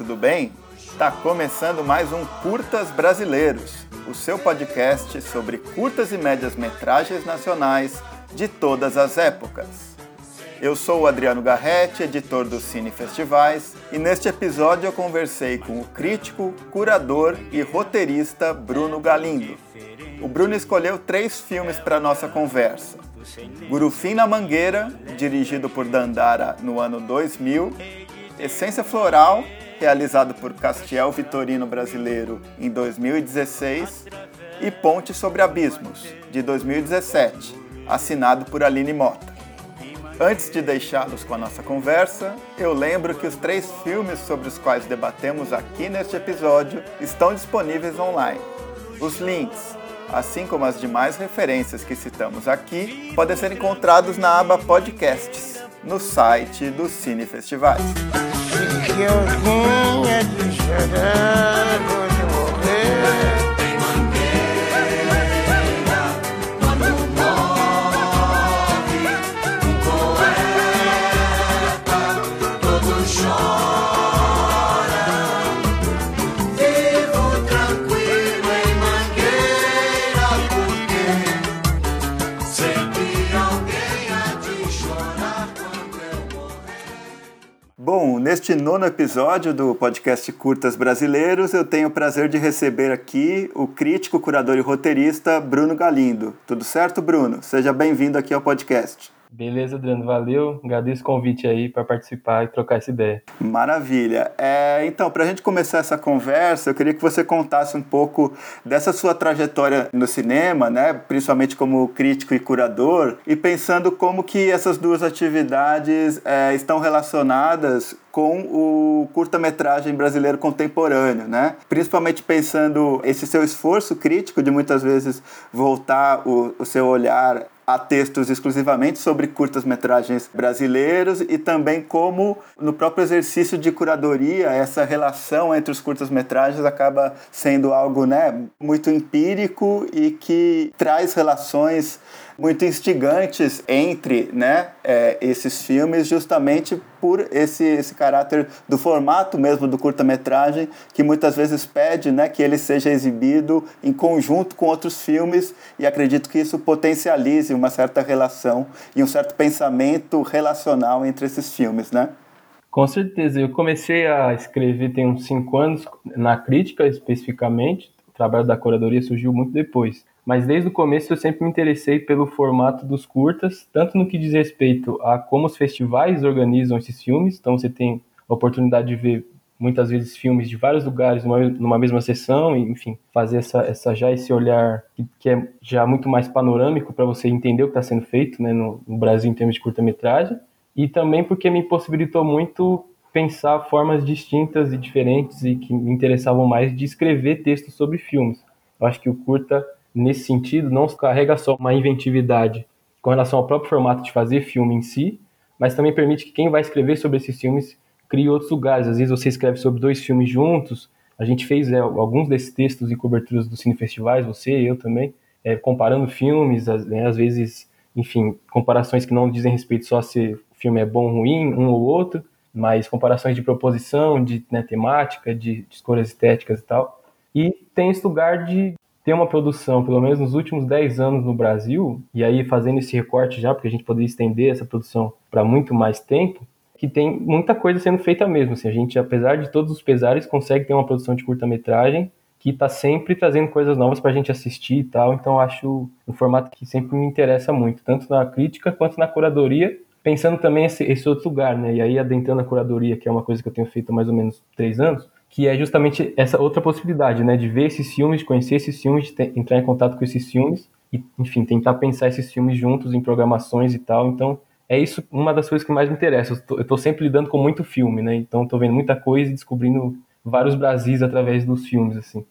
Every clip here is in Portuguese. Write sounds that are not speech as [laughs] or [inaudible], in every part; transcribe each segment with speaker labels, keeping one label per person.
Speaker 1: tudo bem? Tá começando mais um Curtas Brasileiros, o seu podcast sobre curtas e médias metragens nacionais de todas as épocas. Eu sou o Adriano Garretti, editor do Cine Festivais, e neste episódio eu conversei com o crítico, curador e roteirista Bruno Galindo. O Bruno escolheu três filmes para nossa conversa. Gurufim na Mangueira, dirigido por Dandara no ano 2000, Essência Floral, realizado por Castiel Vitorino Brasileiro em 2016, e Ponte sobre Abismos, de 2017, assinado por Aline Mota. Antes de deixá-los com a nossa conversa, eu lembro que os três filmes sobre os quais debatemos aqui neste episódio estão disponíveis online. Os links, assim como as demais referências que citamos aqui, podem ser encontrados na aba Podcasts, no site do Cine Festivais que eu vinha de chorar. Neste nono episódio do podcast Curtas Brasileiros, eu tenho o prazer de receber aqui o crítico, curador e roteirista Bruno Galindo. Tudo certo, Bruno? Seja bem-vindo aqui ao podcast.
Speaker 2: Beleza, Adriano, valeu. Agradeço o convite aí para participar e trocar essa ideia.
Speaker 1: Maravilha. É, então, para a gente começar essa conversa, eu queria que você contasse um pouco dessa sua trajetória no cinema, né? principalmente como crítico e curador, e pensando como que essas duas atividades é, estão relacionadas com o curta-metragem brasileiro contemporâneo, né? Principalmente pensando esse seu esforço crítico de muitas vezes voltar o, o seu olhar a textos exclusivamente sobre curtas-metragens brasileiros e também como no próprio exercício de curadoria essa relação entre os curtas-metragens acaba sendo algo né, muito empírico e que traz relações muito instigantes entre né, é, esses filmes, justamente por esse, esse caráter do formato mesmo do curta-metragem, que muitas vezes pede né, que ele seja exibido em conjunto com outros filmes, e acredito que isso potencialize uma certa relação e um certo pensamento relacional entre esses filmes, né?
Speaker 2: Com certeza, eu comecei a escrever tem uns cinco anos, na crítica especificamente, o trabalho da curadoria surgiu muito depois mas desde o começo eu sempre me interessei pelo formato dos curtas, tanto no que diz respeito a como os festivais organizam esses filmes, então você tem a oportunidade de ver muitas vezes filmes de vários lugares numa, mesma sessão, e, enfim, fazer essa, essa já esse olhar que, que é já muito mais panorâmico para você entender o que está sendo feito né, no, no Brasil em termos de curta-metragem, e também porque me possibilitou muito pensar formas distintas e diferentes e que me interessavam mais de escrever textos sobre filmes. Eu acho que o curta nesse sentido, não carrega só uma inventividade com relação ao próprio formato de fazer filme em si, mas também permite que quem vai escrever sobre esses filmes crie outros lugares. Às vezes você escreve sobre dois filmes juntos. A gente fez é, alguns desses textos e coberturas do Cine Festivais, você e eu também, é, comparando filmes, né, às vezes, enfim, comparações que não dizem respeito só se o filme é bom ou ruim, um ou outro, mas comparações de proposição, de né, temática, de, de escolhas estéticas e tal. E tem esse lugar de ter uma produção, pelo menos nos últimos 10 anos no Brasil, e aí fazendo esse recorte já, porque a gente poderia estender essa produção para muito mais tempo, que tem muita coisa sendo feita mesmo. Assim, a gente, apesar de todos os pesares, consegue ter uma produção de curta-metragem que está sempre trazendo coisas novas para a gente assistir e tal. Então, acho um formato que sempre me interessa muito, tanto na crítica quanto na curadoria, pensando também esse, esse outro lugar, né? E aí, adentrando a curadoria, que é uma coisa que eu tenho feito há mais ou menos três anos, que é justamente essa outra possibilidade, né, de ver esses filmes, de conhecer esses filmes, de ter, entrar em contato com esses filmes e, enfim, tentar pensar esses filmes juntos em programações e tal. Então, é isso uma das coisas que mais me interessa. Eu tô, eu tô sempre lidando com muito filme, né? Então, tô vendo muita coisa e descobrindo vários Brasis através dos filmes, assim.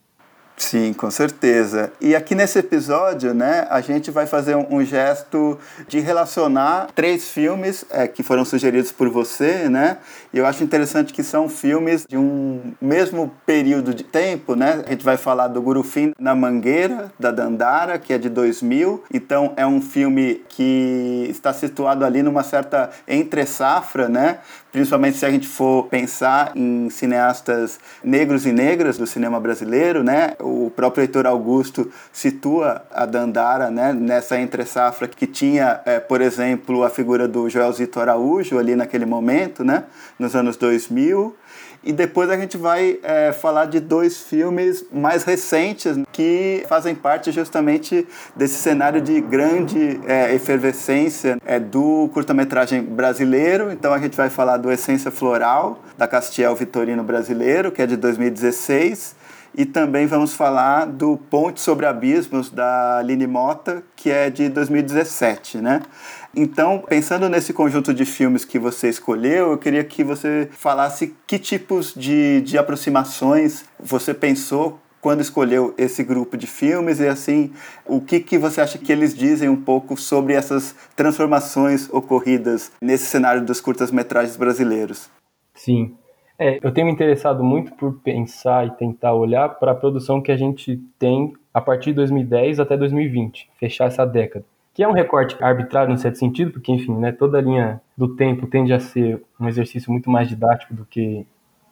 Speaker 1: Sim, com certeza. E aqui nesse episódio, né, a gente vai fazer um, um gesto de relacionar três filmes é, que foram sugeridos por você, né? E eu acho interessante que são filmes de um mesmo período de tempo, né? A gente vai falar do Gurufim na Mangueira, da Dandara, que é de 2000. Então é um filme que está situado ali numa certa entre safra, né? Principalmente se a gente for pensar em cineastas negros e negras do cinema brasileiro, né? O próprio Heitor Augusto situa a Dandara né, nessa entre-safra que tinha, é, por exemplo, a figura do Joelzito Araújo ali naquele momento, né, nos anos 2000. E depois a gente vai é, falar de dois filmes mais recentes que fazem parte justamente desse cenário de grande é, efervescência é, do curta-metragem brasileiro. Então a gente vai falar do Essência Floral, da Castiel Vitorino Brasileiro, que é de 2016 e também vamos falar do Ponte sobre Abismos, da Aline Mota, que é de 2017, né? Então, pensando nesse conjunto de filmes que você escolheu, eu queria que você falasse que tipos de, de aproximações você pensou quando escolheu esse grupo de filmes e assim o que, que você acha que eles dizem um pouco sobre essas transformações ocorridas nesse cenário dos curtas-metragens brasileiros.
Speaker 2: Sim, é, eu tenho me interessado muito por pensar e tentar olhar para a produção que a gente tem a partir de 2010 até 2020, fechar essa década. Que é um recorte arbitrário no certo sentido, porque, enfim, né, toda a linha do tempo tende a ser um exercício muito mais didático do que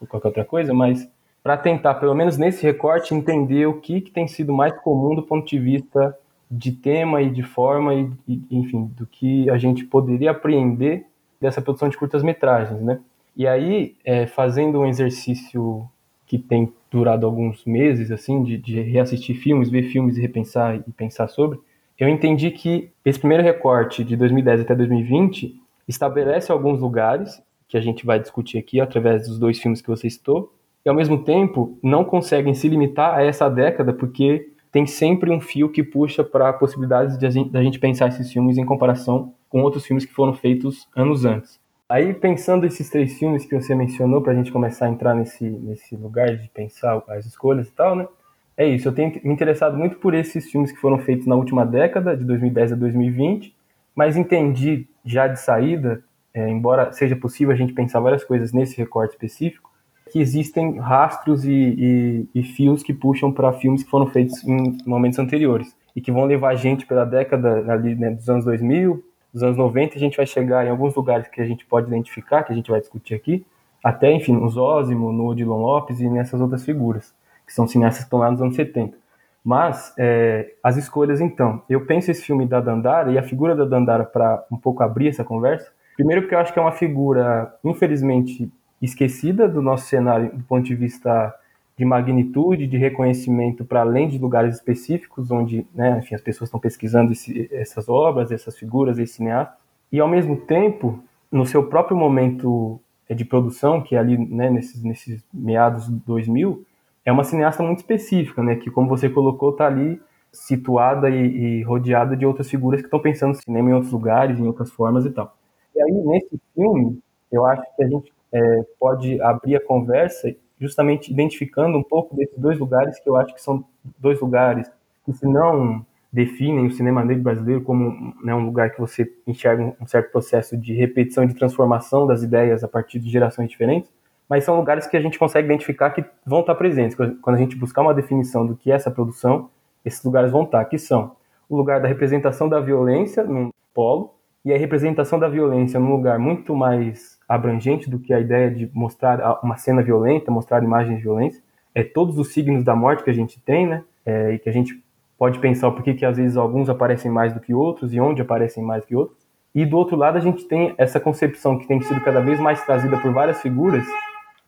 Speaker 2: qualquer outra coisa, mas para tentar, pelo menos nesse recorte, entender o que, que tem sido mais comum do ponto de vista de tema e de forma, e, e enfim, do que a gente poderia apreender dessa produção de curtas-metragens, né? E aí, é, fazendo um exercício que tem durado alguns meses, assim, de, de, reassistir filmes, ver filmes e repensar e pensar sobre, eu entendi que esse primeiro recorte de 2010 até 2020 estabelece alguns lugares que a gente vai discutir aqui através dos dois filmes que você citou, e ao mesmo tempo não conseguem se limitar a essa década porque tem sempre um fio que puxa para possibilidades de a gente, de a gente pensar esses filmes em comparação com outros filmes que foram feitos anos antes. Aí, pensando esses três filmes que você mencionou, para a gente começar a entrar nesse, nesse lugar de pensar as escolhas e tal, né? É isso, eu tenho me interessado muito por esses filmes que foram feitos na última década, de 2010 a 2020, mas entendi já de saída, é, embora seja possível a gente pensar várias coisas nesse recorte específico, que existem rastros e, e, e fios que puxam para filmes que foram feitos em momentos anteriores e que vão levar a gente pela década ali, né, dos anos 2000, dos anos 90, a gente vai chegar em alguns lugares que a gente pode identificar, que a gente vai discutir aqui, até, enfim, no Zósimo, no Odilon Lopes e nessas outras figuras, que são cineastas que estão lá nos anos 70. Mas, é, as escolhas, então, eu penso esse filme da Dandara e a figura da Dandara para um pouco abrir essa conversa, primeiro porque eu acho que é uma figura, infelizmente, esquecida do nosso cenário do ponto de vista de magnitude, de reconhecimento para além de lugares específicos, onde né, enfim, as pessoas estão pesquisando esse, essas obras, essas figuras, esse cineasta, e ao mesmo tempo, no seu próprio momento é, de produção, que é ali né, nesses, nesses meados 2000, é uma cineasta muito específica, né, que como você colocou, está ali situada e, e, rodeada de outras figuras que estão pensando cinema em outros lugares, em outras formas e tal. E aí, nesse filme, eu acho que a gente é, pode abrir a conversa justamente identificando um pouco desses dois lugares que eu acho que são dois lugares que se não definem o cinema negro brasileiro como né, um lugar que você enxerga um certo processo de repetição e de transformação das ideias a partir de gerações diferentes, mas são lugares que a gente consegue identificar que vão estar presentes. Quando a gente buscar uma definição do que é essa produção, esses lugares vão estar, que são o lugar da representação da violência num polo e a representação da violência num lugar muito mais abrangente do que a ideia de mostrar uma cena violenta, mostrar imagens violentas. É todos os signos da morte que a gente tem, né? É, e que a gente pode pensar por que às vezes alguns aparecem mais do que outros e onde aparecem mais do que outros. E do outro lado a gente tem essa concepção que tem sido cada vez mais trazida por várias figuras,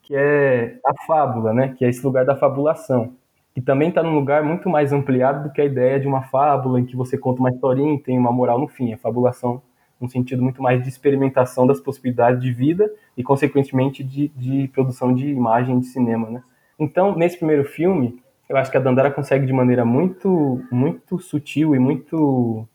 Speaker 2: que é a fábula, né? Que é esse lugar da fabulação, que também está num lugar muito mais ampliado do que a ideia de uma fábula em que você conta uma historinha e tem uma moral no fim. A fabulação um sentido muito mais de experimentação das possibilidades de vida e, consequentemente, de, de produção de imagem de cinema, né? Então, nesse primeiro filme, eu acho que a Dandara consegue de maneira muito, muito sutil e muito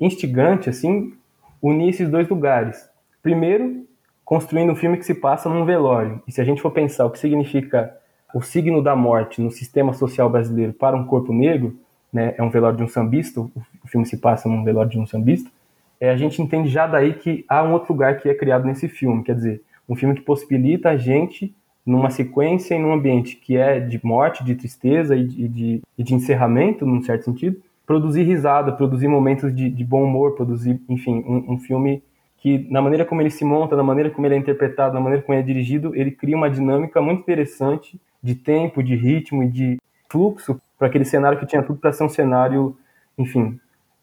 Speaker 2: instigante, assim, unir esses dois lugares. Primeiro, construindo um filme que se passa num velório. E se a gente for pensar o que significa o signo da morte no sistema social brasileiro para um corpo negro, né, é um velório de um sambista, o filme se passa num velório de um sambista, é, a gente entende já daí que há um outro lugar que é criado nesse filme, quer dizer, um filme que possibilita a gente, numa sequência e num ambiente que é de morte, de tristeza e de, de, e de encerramento, num certo sentido, produzir risada, produzir momentos de, de bom humor, produzir, enfim, um, um, filme que, na maneira como ele se monta, na maneira como ele é interpretado, na maneira como ele é dirigido, ele cria uma dinâmica muito interessante de tempo, de ritmo e de fluxo para aquele cenário que tinha tudo para ser um cenário, enfim,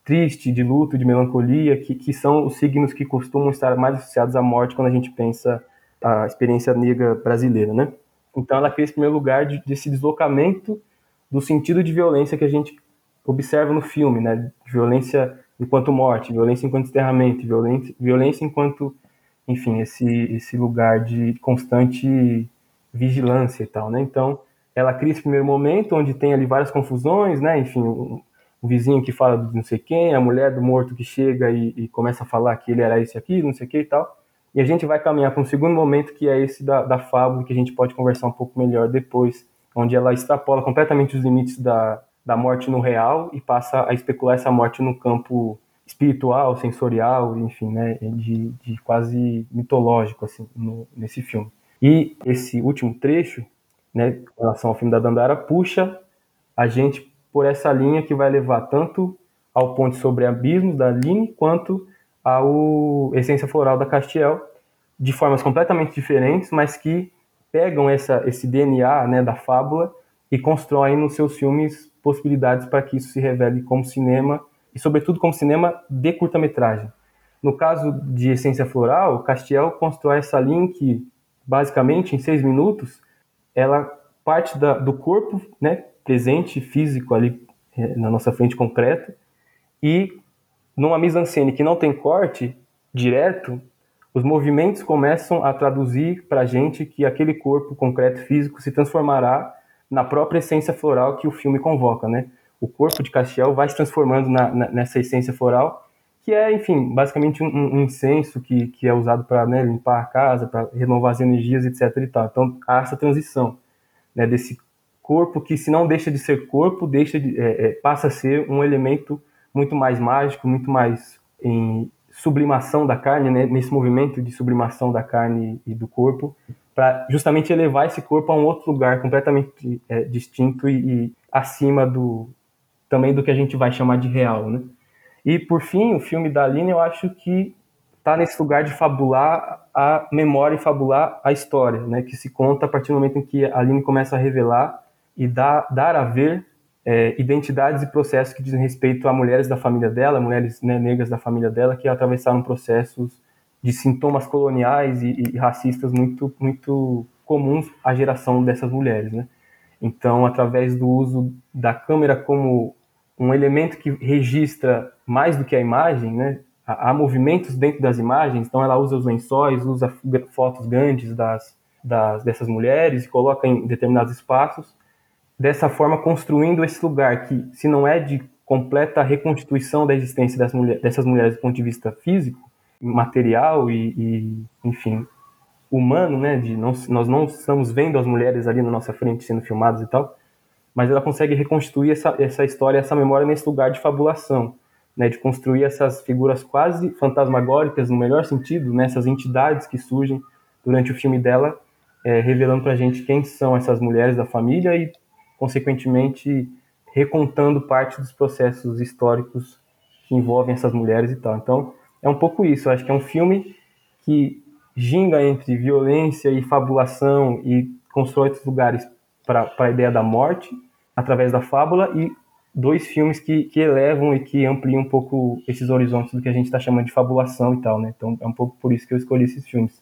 Speaker 2: triste, de luto, de melancolia, que, que são os signos que costumam estar mais associados à morte quando a gente pensa a experiência negra brasileira, né? Então ela cria esse primeiro lugar de, desse deslocamento do sentido de violência que a gente observa no filme, né? Violência enquanto morte, violência enquanto enterramento, violência, violência enquanto, enfim, esse esse lugar de constante vigilância e tal, né? Então ela cria esse primeiro momento onde tem ali várias confusões, né? Enfim, o, vizinho que fala de não sei quem, a mulher do morto que chega e, e começa a falar que ele era esse aqui, não sei o que e tal. E a gente vai caminhar para um segundo momento que é esse da, da fábula, que a gente pode conversar um pouco melhor depois, onde ela extrapola completamente os limites da, da morte no real e passa a especular essa morte no campo espiritual, sensorial, enfim, né, de, de quase mitológico, assim, no, nesse filme. E esse último trecho, né, em relação ao filme da Dandara, puxa a gente por essa linha que vai levar tanto ao ponto sobre abismos da Aline, quanto ao Essência Floral da Castiel, de formas completamente diferentes, mas que pegam essa, esse DNA né, da fábula e constroem nos seus filmes possibilidades para que isso se revele como cinema, e sobretudo como cinema de curta-metragem. No caso de Essência Floral, Castiel constrói essa linha que, basicamente, em seis minutos, ela parte da, do corpo né, presente, físico ali é, na nossa frente concreta, e numa mise-en-scène que não tem corte direto, os movimentos começam a traduzir para a gente que aquele corpo concreto físico se transformará na própria essência floral que o filme convoca, né? O corpo de Castiel vai se transformando na, na, nessa essência floral, que é, enfim, basicamente um, um incenso que, que é usado para né, limpar a casa, para renovar as energias, etc. E tal. Então, há essa transição né, desse corpo que, se não deixa de ser corpo, deixa de, é, é, passa a ser um elemento muito mais mágico, muito mais em sublimação da carne, né, nesse movimento de sublimação da carne e do corpo, para justamente elevar esse corpo a um outro lugar completamente é, distinto e, e, acima do também do que a gente vai chamar de real, né? E por fim, o filme da Aline, eu acho que está nesse lugar de fabular a memória e fabular a história, né? Que se conta a partir do momento em que a Aline começa a revelar e dar, dar a ver é, identidades e processos que dizem respeito a mulheres da família dela, mulheres né, negras da família dela, que atravessaram processos de sintomas coloniais e, e, racistas muito, muito comuns à geração dessas mulheres. Né? Então, através do uso da câmera como um elemento que registra mais do que a imagem, né? há movimentos dentro das imagens, então ela usa os lençóis, usa fotos grandes das, das, dessas mulheres e coloca em determinados espaços dessa forma construindo esse lugar que, se não é de completa reconstituição da existência das mulher, dessas mulheres do ponto de vista físico, material e, e enfim, humano, né? De não, nós não estamos vendo as mulheres ali na nossa frente sendo filmadas e tal, mas ela consegue reconstituir essa, essa história, essa memória nesse lugar de fabulação, né? De construir essas figuras quase fantasmagóricas, no melhor sentido, né? Essas entidades que surgem durante o filme dela, é, revelando para a gente quem são essas mulheres da família e consequentemente recontando parte dos processos históricos que envolvem essas mulheres e tal. Então, é um pouco isso. Eu acho que é um filme que ginga entre violência e fabulação e constrói outros lugares para a ideia da morte através da fábula e dois filmes que, que elevam e que ampliam um pouco esses horizontes do que a gente está chamando de fabulação e tal, né? Então é um pouco por isso que eu escolhi esses filmes.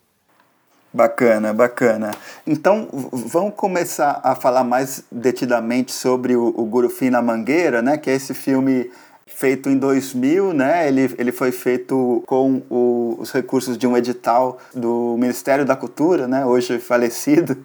Speaker 1: Bacana, bacana. Então, vamos começar a falar mais detidamente sobre o, o Gurufim na Mangueira, né? Que é esse filme feito em 2000, né? Ele, ele foi feito com o, os recursos de um edital do Ministério da Cultura, né? Hoje falecido,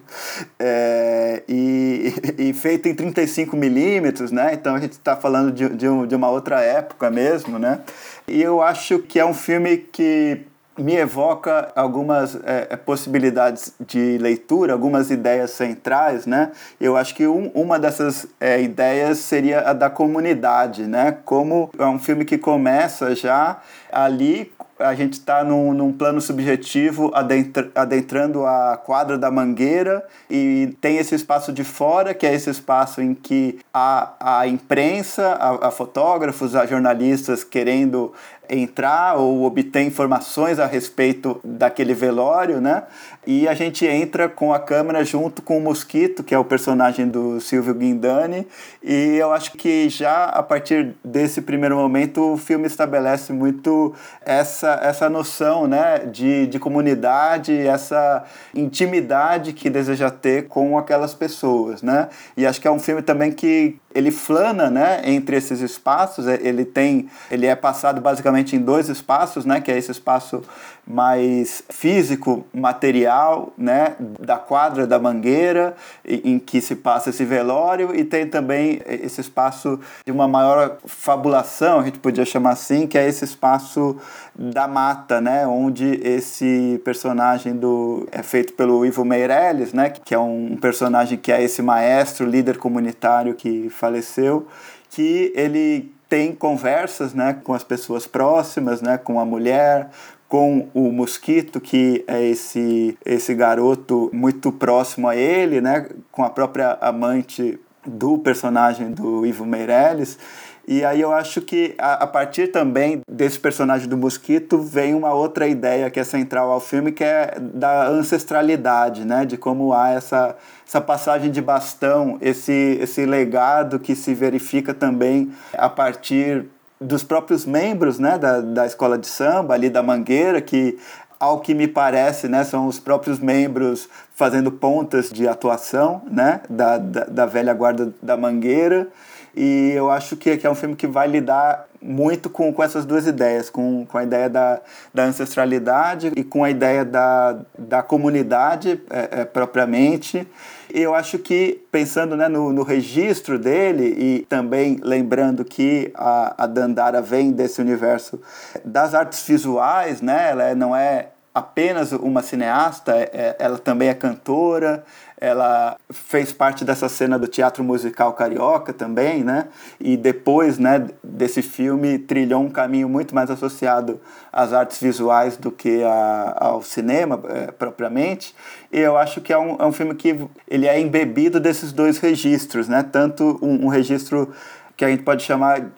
Speaker 1: é, e, e, feito em 35 milímetros, né? Então a gente está falando de, de, um, de uma outra época mesmo, né? E eu acho que é um filme que me evoca algumas é, possibilidades de leitura, algumas ideias centrais, né? Eu acho que um, uma dessas é, ideias seria a da comunidade, né? Como é um filme que começa já ali a gente está num, num, plano subjetivo adentra, adentrando a quadra da Mangueira e tem esse espaço de fora, que é esse espaço em que a, a imprensa, a, a fotógrafos, a jornalistas querendo entrar ou obter informações a respeito daquele velório, né? E a gente entra com a câmera junto com o Mosquito, que é o personagem do Silvio Guindani, e eu acho que já a partir desse primeiro momento o filme estabelece muito essa, essa noção, né, de, de comunidade, essa intimidade que deseja ter com aquelas pessoas, né? E acho que é um filme também que ele flana, né, entre esses espaços. É, ele tem, ele é passado basicamente em dois espaços, né, que é esse espaço mais físico, material, né, da quadra da Mangueira, em que se passa esse velório, e tem também esse espaço de uma maior fabulação, a gente podia chamar assim, que é esse espaço da mata, né, onde esse personagem do é feito pelo Ivo Meirelles, né, que é um personagem que é esse maestro, líder comunitário que faleceu, que ele tem conversas, né, com as pessoas próximas, né, com a mulher, com o Mosquito, que é esse, esse garoto muito próximo a ele, né, com a própria amante do personagem do Ivo Meirelles. E aí eu acho que a, a, partir também desse personagem do Mosquito vem uma outra ideia que é central ao filme, que é da ancestralidade, né? De como há essa, essa passagem de bastão, esse, esse legado que se verifica também a partir dos próprios membros né, da, da escola de samba, ali da Mangueira, que ao que me parece, né, são os próprios membros fazendo pontas de atuação né, da, da, da velha guarda da Mangueira. E eu acho que, que é um filme que vai lidar muito com, com essas duas ideias, com, com a ideia da, da ancestralidade e com a ideia da, da comunidade é, é, propriamente. E eu acho que, pensando né, no, no registro dele e também lembrando que a, a Dandara vem desse universo das artes visuais, né, ela é, não é apenas uma cineasta, é, é, ela também é cantora, ela fez parte dessa cena do teatro musical carioca também, né? E depois, né, desse filme trilhou um caminho muito mais associado às artes visuais do que a, ao cinema é, propriamente. E eu acho que é um, é um filme que ele é embebido desses dois registros, né? Tanto um, um registro que a gente pode chamar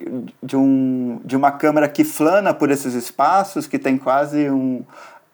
Speaker 1: de, um, de uma câmera que flana por esses espaços, que tem quase um,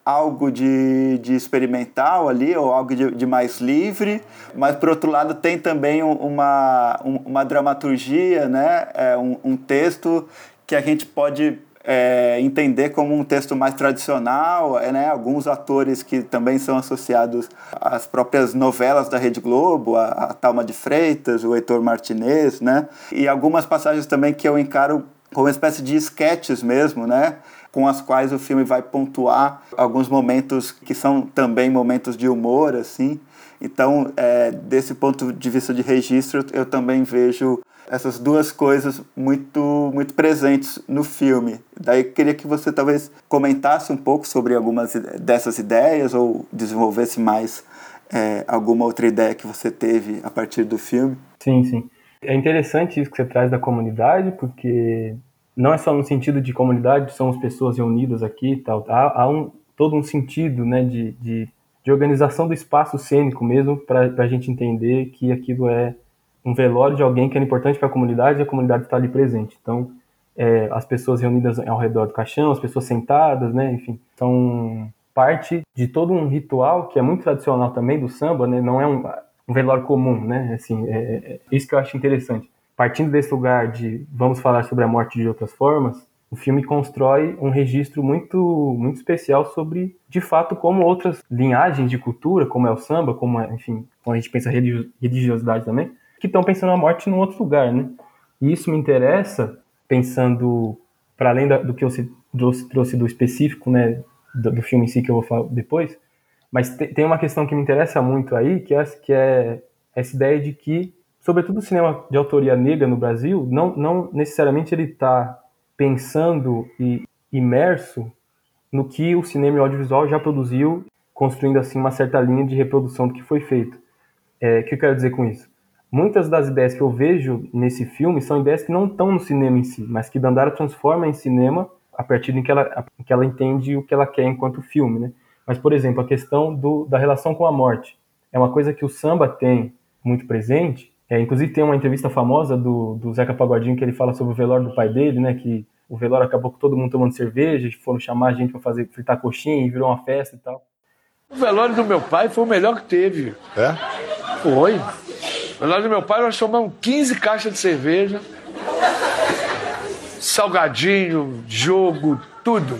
Speaker 1: algo de, de experimental ali, ou algo de, de mais livre, mas por outro lado tem também uma, uma dramaturgia, né? É um, um texto que a gente pode é, entender como um texto mais tradicional, é, né? alguns atores que também são associados às próprias novelas da Rede Globo, a, a Talma de Freitas, o Heitor Martinez, né? e algumas passagens também que eu encaro como uma espécie de sketches mesmo, né? Com as quais o filme vai pontuar alguns momentos que são também momentos de humor, assim. Então, é, desse ponto de vista de registro, eu também vejo essas duas coisas muito muito presentes no filme. Daí queria que você talvez comentasse um pouco sobre algumas dessas ideias ou desenvolvesse mais é, alguma outra ideia que você teve a partir do filme.
Speaker 2: Sim, sim. É interessante isso que você traz da comunidade, porque não é só no sentido de comunidade, somos pessoas reunidas aqui e tal. Há, há um, todo um sentido né, de, de, de organização do espaço cênico mesmo, para a gente entender que aquilo é um velório de alguém que era importante para a comunidade e a comunidade está ali presente. Então, é, as pessoas reunidas ao redor do caixão, as pessoas sentadas, né, enfim, são parte de todo um ritual que é muito tradicional também do samba, né, não é um, um velório comum, né, assim, é, é, é isso que eu acho interessante partindo desse lugar de vamos falar sobre a morte de outras formas, o filme constrói um registro muito muito especial sobre, de fato, como outras linhagens de cultura, como é o samba, como é, enfim, quando a gente pensa religiosidade também, que estão pensando a morte num outro lugar, né? E isso me interessa pensando para além do que eu trouxe, trouxe do específico, né, do, do, filme em si que eu vou falar depois, mas te, tem uma questão que me interessa muito aí, que é, que é essa ideia de que sobretudo o cinema de autoria negra no Brasil, não, não necessariamente ele está pensando e imerso no que o cinema e audiovisual já produziu, construindo assim uma certa linha de reprodução do que foi feito. É, o que eu quero dizer com isso? Muitas das ideias que eu vejo nesse filme são ideias que não estão no cinema em si, mas que Dandara transforma em cinema a partir de que ela, que ela entende o que ela quer enquanto filme, né? Mas, por exemplo, a questão do, da relação com a morte é uma coisa que o samba tem muito presente. É, inclusive tem uma entrevista famosa do, do Zeca Pagodinho que ele fala sobre o velório do pai dele, né? Que o velório acabou com todo mundo tomando cerveja, foram chamar a gente para fazer fritar coxinha e virou uma festa e tal.
Speaker 3: O velório do meu pai foi o melhor que teve.
Speaker 4: É?
Speaker 3: Foi. O velório do meu pai nós tomamos 15 caixas de cerveja, salgadinho, jogo, tudo.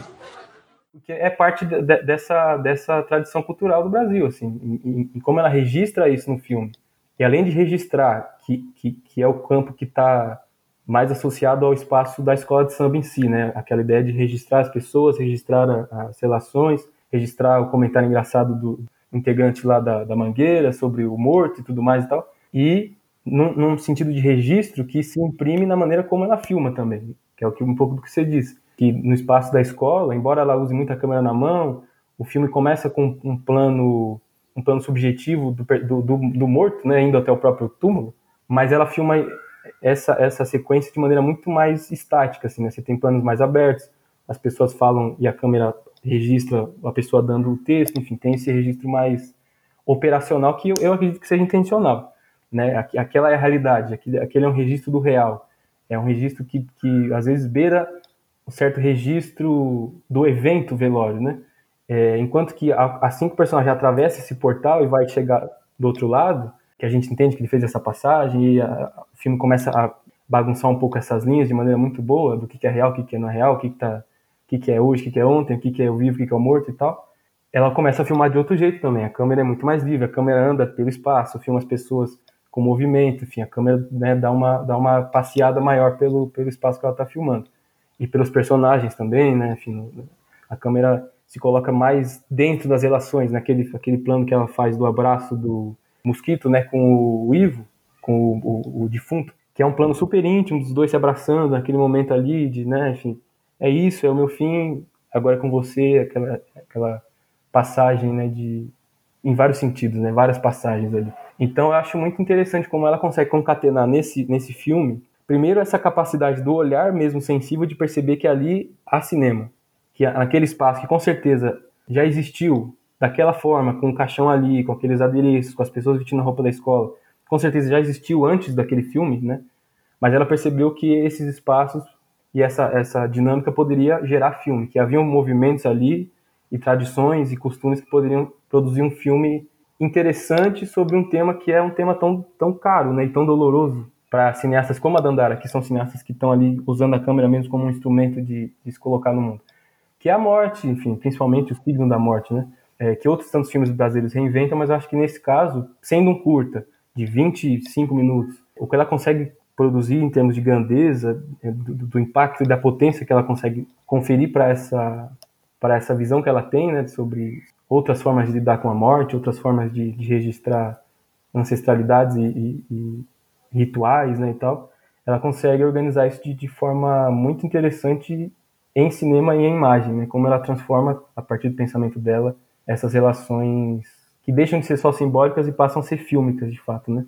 Speaker 2: Porque é parte de, de, dessa, dessa tradição cultural do Brasil, assim, e, e, como ela registra isso no filme. E além de registrar que, que, que é o campo que está mais associado ao espaço da escola de samba em si, né? Aquela ideia de registrar as pessoas, registrar as relações, registrar o comentário engraçado do integrante lá da, da Mangueira sobre o morto e tudo mais e tal. E num, num, sentido de registro que se imprime na maneira como ela filma também, que é o que um pouco do que você disse, que no espaço da escola, embora ela use muita câmera na mão, o filme começa com um plano um plano subjetivo do, do, do, do morto, né, indo até o próprio túmulo, mas ela filma essa, essa sequência de maneira muito mais estática, assim, né? Você tem planos mais abertos, as pessoas falam e a câmera registra a pessoa dando o texto, enfim, tem esse registro mais operacional que eu, eu acredito que seja intencional, né? Aquela é a realidade, aquele, aquele é um registro do real, é um registro que, que às vezes beira um certo registro do evento velório, né? É, enquanto que assim que o personagem atravessa esse portal e vai chegar do outro lado, que a gente entende que ele fez essa passagem e a, o filme começa a bagunçar um pouco essas linhas de maneira muito boa do que, que é real, o que, que não é real, o que, que, tá, o que, que é hoje, o que, que é ontem, o que, que é o vivo, o que, que é o morto e tal. Ela começa a filmar de outro jeito também. A câmera é muito mais livre, a câmera anda pelo espaço, filma as pessoas com movimento, enfim, a câmera né, dá, uma, dá uma passeada maior pelo, pelo espaço que ela está filmando. E pelos personagens também, né, enfim, a câmera se coloca mais dentro das relações, naquele aquele plano que ela faz do abraço do, Mosquito, né, com o Ivo, com o, o, o, defunto, que é um plano super íntimo dos dois se abraçando naquele momento ali, de, né, enfim, é isso, é o meu fim, agora é com você, aquela, aquela passagem, né, de, em vários sentidos, né, várias passagens ali. Então eu acho muito interessante como ela consegue concatenar nesse, nesse filme, primeiro essa capacidade do olhar mesmo sensível de perceber que ali há cinema, que naquele espaço que com certeza já existiu daquela forma, com o caixão ali, com aqueles adereços, com as pessoas vestindo a roupa da escola, com certeza já existiu antes daquele filme, né? Mas ela percebeu que esses espaços e essa, essa dinâmica poderia gerar filme, que haviam movimentos ali e tradições e costumes que poderiam produzir um filme interessante sobre um tema que é um tema tão, tão caro né, e tão doloroso para cineastas como a Dandara, que são cineastas que estão ali usando a câmera mesmo como um instrumento de, de se colocar no mundo. Que é a morte, enfim, principalmente o signo da morte, né? é, que outros tantos filmes brasileiros reinventam, mas acho que nesse caso, sendo um curta de 25 minutos, o que ela consegue produzir em termos de grandeza, é, do, do impacto e da potência que ela consegue conferir para essa para essa visão que ela tem, né, sobre outras formas de lidar com a morte, outras formas de, de registrar ancestralidades e, e, e, rituais, né, e tal, ela consegue organizar isso de, de forma muito interessante em cinema e em imagem, né, como ela transforma a partir do pensamento dela essas relações que deixam de ser só simbólicas e passam a ser fílmicas, de fato, né?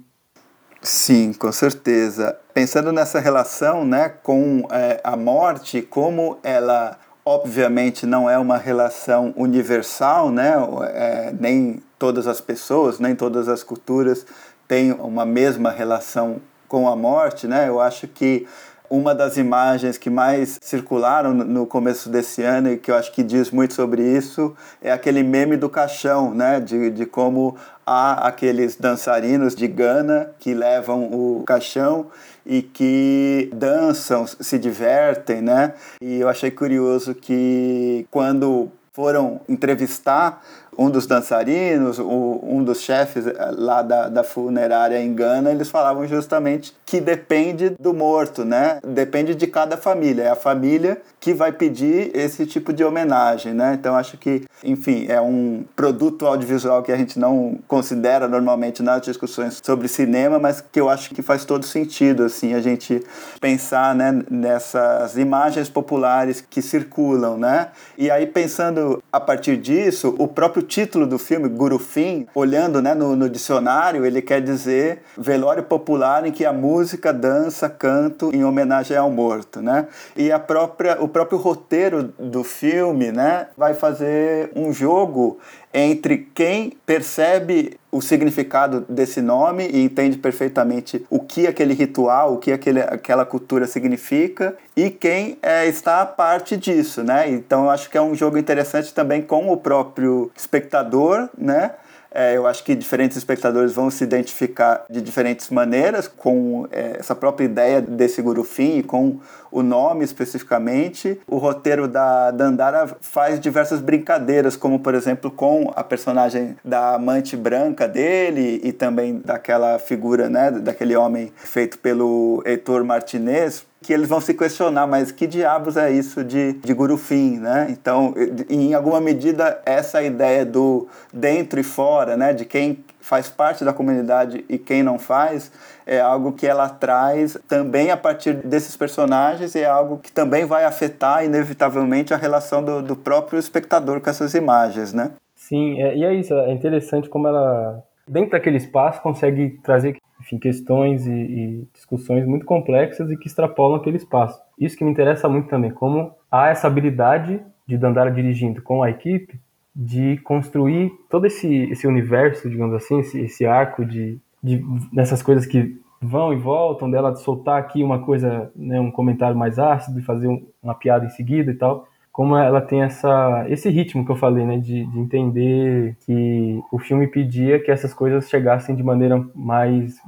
Speaker 1: Sim, com certeza. Pensando nessa relação né, com é, a morte, como ela obviamente não é uma relação universal, né? É, nem todas as pessoas, nem todas as culturas têm uma mesma relação com a morte, né? Eu acho que uma das imagens que mais circularam no começo desse ano e que eu acho que diz muito sobre isso é aquele meme do caixão, né? De, de como há aqueles dançarinos de Gana que levam o caixão e que dançam, se divertem, né? E eu achei curioso que quando foram entrevistar um dos dançarinos, o, um dos chefes eh, lá da, da funerária em Gana, eles falavam justamente que depende do morto, né? Depende de cada família. É a família que vai pedir esse tipo de homenagem, né? Então acho que, enfim, é um produto audiovisual que a gente não considera normalmente nas discussões sobre cinema, mas que eu acho que faz todo sentido, assim, a gente pensar, né, nessas imagens populares que circulam, né? E aí pensando a partir disso, o próprio título do filme, Gurufim, olhando, né, no, no dicionário, ele quer dizer velório popular em que a música, dança, canto em homenagem ao morto, né? E a própria o próprio roteiro do filme né, vai fazer um jogo entre quem percebe o significado desse nome e entende perfeitamente o que aquele ritual, o que aquele, aquela cultura significa e quem é, está a parte disso, né? Então eu acho que é um jogo interessante também com o próprio espectador, né? É, eu acho que diferentes espectadores vão se identificar de diferentes maneiras com é, essa própria ideia desse Gurufim e com o nome especificamente. O roteiro da Dandara faz diversas brincadeiras, como por exemplo com a personagem da amante branca dele e também daquela figura, né, daquele homem feito pelo Heitor Martinez, que eles vão se questionar, mas que diabos é isso de, de gurufim, né? Então, em alguma medida, essa ideia do dentro e fora, né, de quem faz parte da comunidade e quem não faz, é algo que ela traz também a partir desses personagens e é algo que também vai afetar, inevitavelmente, a relação do, do próprio espectador com essas imagens, né?
Speaker 2: Sim, é, e é isso, é interessante como ela, dentro daquele espaço, consegue trazer enfim, questões e, e, discussões muito complexas e que extrapolam aquele espaço. Isso que me interessa muito também, como há essa habilidade de Dandara dirigindo com a equipe de construir todo esse, esse universo, digamos assim, esse, esse arco de, de dessas coisas que vão e voltam, dela soltar aqui uma coisa, né, um comentário mais ácido e fazer um, uma piada em seguida e tal como ela tem essa, esse ritmo que eu falei, né, de, de, entender que o filme pedia que essas coisas chegassem de maneira mais,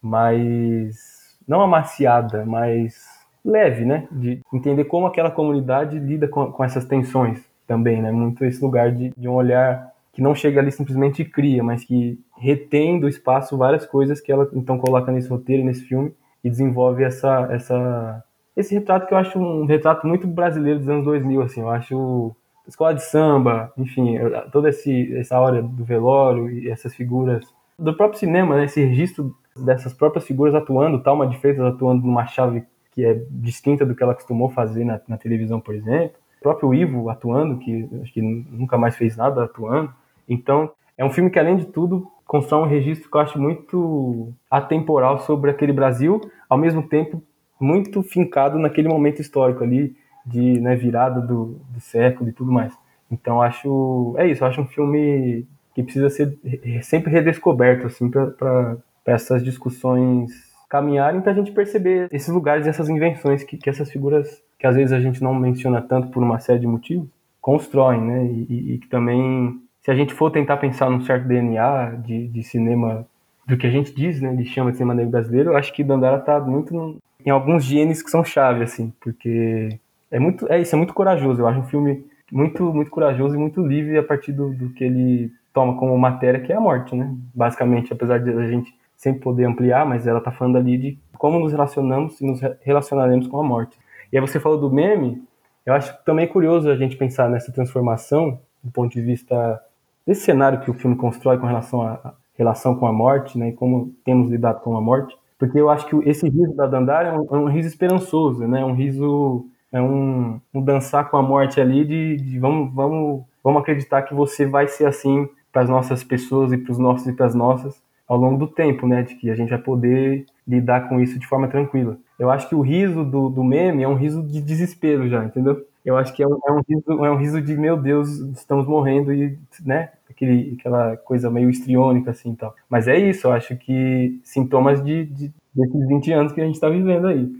Speaker 2: mais não amaciada, mas leve, né, de entender como aquela comunidade lida com, com essas tensões também, né, muito esse lugar de, de um olhar que não chega ali simplesmente e cria, mas que retém do espaço várias coisas que ela então coloca nesse roteiro, nesse filme e desenvolve essa, essa esse retrato que eu acho um retrato muito brasileiro dos anos 2000, assim, eu acho escola de samba, enfim, toda esse, essa hora do velório e essas figuras do próprio cinema, né, esse registro dessas próprias figuras atuando, Talma de Freitas atuando numa chave que é distinta do que ela costumou fazer na, na televisão, por exemplo, o próprio Ivo atuando, que acho que nunca mais fez nada atuando, então é um filme que além de tudo constrói um registro que eu acho muito atemporal sobre aquele Brasil, ao mesmo tempo muito fincado naquele momento histórico ali de né, virada do, do século e tudo mais. Então acho é isso, acho um filme que precisa ser sempre redescoberto assim para essas discussões caminharem para a gente perceber esses lugares, essas invenções que, que essas figuras que às vezes a gente não menciona tanto por uma série de motivos constroem, né? E, e, e que também se a gente for tentar pensar num certo DNA de, de cinema do que a gente diz, né, de chama de cinema negro brasileiro, eu acho que Dandara está muito em alguns genes que são chave, assim, porque é muito, é isso, é muito corajoso. Eu acho um filme muito, muito corajoso e muito livre a partir do, do que ele toma como matéria, que é a morte, né? Basicamente, apesar de a gente sempre poder ampliar, mas ela tá falando ali de como nos relacionamos e nos relacionaremos com a morte. E aí você falou do meme, eu acho também curioso a gente pensar nessa transformação do ponto de vista desse cenário que o filme constrói com relação à relação com a morte, né, e como temos lidado com a morte. Porque eu acho que esse riso da Dandara é um, é um riso esperançoso, né? Um riso é um, um, dançar com a morte ali de, de, vamos, vamos, vamos acreditar que você vai ser assim para as nossas pessoas e para os nossos e para as nossas ao longo do tempo, né? De que a gente vai poder lidar com isso de forma tranquila. Eu acho que o riso do, do meme é um riso de desespero já, entendeu? Eu acho que é um, é um, riso, é um riso de meu Deus, estamos morrendo e, né? Aquele, aquela coisa meio estriônica assim tal. Mas é isso, eu acho que sintomas de, de desses 20 anos que a gente está vivendo aí.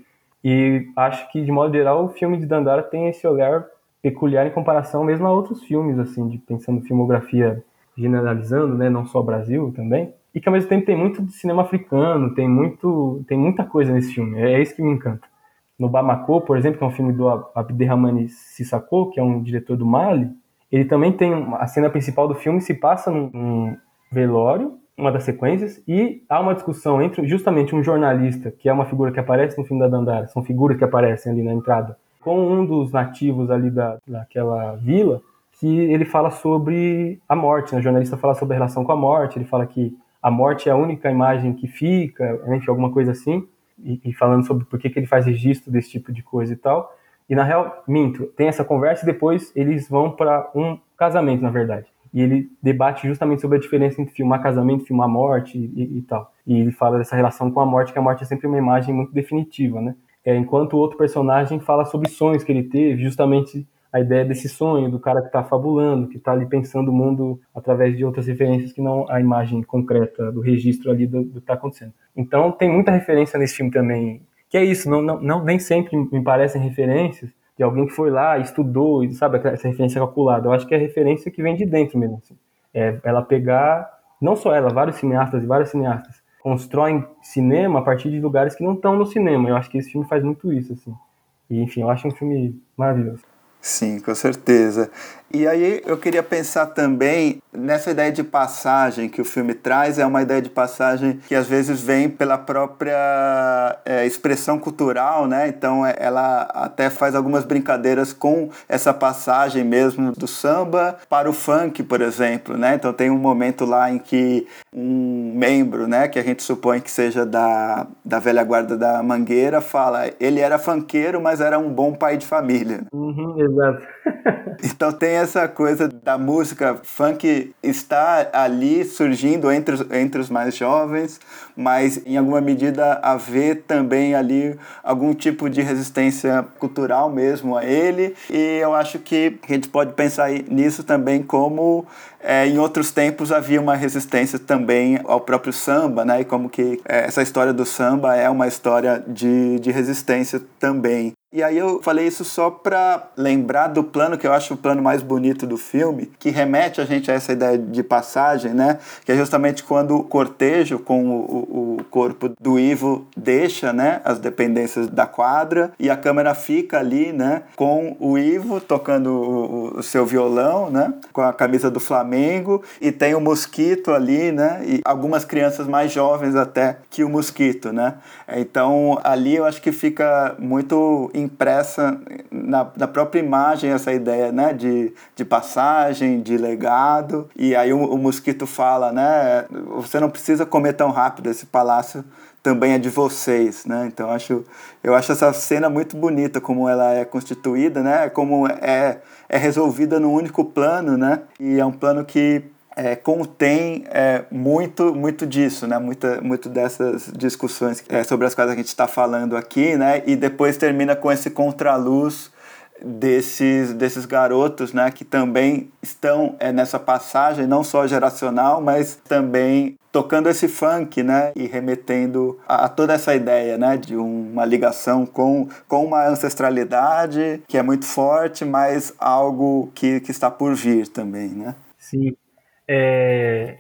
Speaker 2: E acho que, de modo geral, o filme de Dandara tem esse olhar peculiar em comparação mesmo a outros filmes, assim, de pensando filmografia generalizando, né, não só Brasil também, e que ao mesmo tempo tem muito de cinema africano, tem muito, tem muita coisa nesse filme. É, é isso que me encanta. No Bamako, por exemplo, que é um filme do Abderrahmane Sissako, que é um diretor do Mali, Ele também tem a cena principal do filme se passa num, num velório, uma das sequências, e há uma discussão entre justamente um jornalista, que é uma figura que aparece no filme da Dandara, são figuras que aparecem ali na entrada, com um dos nativos ali da, daquela vila, que ele fala sobre a morte, né? o jornalista fala sobre a relação com a morte, ele fala que a morte é a única imagem que fica, enfim, alguma coisa assim, e, e falando sobre por que, que ele faz registro desse tipo de coisa e tal. E na real, minto, tem essa conversa e depois eles vão para um casamento, na verdade. E ele debate justamente sobre a diferença entre filmar casamento, filmar morte e, e tal. E ele fala dessa relação com a morte, que a morte é sempre uma imagem muito definitiva, né? É, enquanto o outro personagem fala sobre sonhos que ele teve, justamente a ideia desse sonho, do cara que está fabulando, que está ali pensando o mundo através de outras referências que não a imagem concreta do registro ali do, que está acontecendo. Então tem muita referência nesse filme também que é isso, não, não, não nem sempre me parecem referências de alguém que foi lá, estudou, e sabe, essa referência calculada. Eu acho que é referência que vem de dentro mesmo. Assim. É ela pegar, não só ela, vários cineastas e vários cineastas constroem cinema a partir de lugares que não estão no cinema. Eu acho que esse filme faz muito isso, assim. E, enfim, eu acho um filme maravilhoso.
Speaker 1: Sim, com certeza. E aí eu queria pensar também nessa ideia de passagem que o filme traz, é uma ideia de passagem que às vezes vem pela própria é, expressão cultural, né? Então é, ela até faz algumas brincadeiras com essa passagem mesmo do samba para o funk, por exemplo, né? Então tem um momento lá em que um membro, né, que a gente supõe que seja da, da velha guarda da Mangueira, fala, ele era funkeiro, mas era um bom pai de família.
Speaker 2: Uhum, exato. [laughs]
Speaker 1: então tem essa coisa da música funk está ali surgindo entre os, entre os mais jovens, mas em alguma medida haver também ali algum tipo de resistência cultural mesmo a ele. E eu acho que a gente pode pensar nisso também como é, em outros tempos havia uma resistência também ao próprio samba, né? E como que é, essa história do samba é uma história de, de resistência também. E aí eu falei isso só para lembrar do plano que eu acho o plano mais bonito do filme, que remete a gente a essa ideia de passagem, né? Que é justamente quando o cortejo com o, o corpo do Ivo deixa, né, as dependências da quadra e a câmera fica ali, né, com o Ivo tocando o, o seu violão, né, com a camisa do Flamengo e tem o Mosquito ali, né, e algumas crianças mais jovens até que o Mosquito, né? Então ali eu acho que fica muito impressa na, na própria imagem essa ideia né, de, de passagem, de legado. E aí o, o mosquito fala, né? Você não precisa comer tão rápido, esse palácio também é de vocês, né? Então acho, eu acho essa cena muito bonita como ela é constituída, né? Como é, é resolvida num único plano, né? E é um plano que é, contém é, muito, muito disso, né? Muita, muito dessas discussões é, sobre as quais a gente está falando aqui, né? E depois termina com esse contraluz desses, desses garotos, né? Que também estão é, nessa passagem, não só geracional, mas também tocando esse funk, né, e remetendo a, a, toda essa ideia, né, de uma ligação com, com uma ancestralidade que é muito forte, mas algo que, que está por vir também, né?
Speaker 2: Sim, é,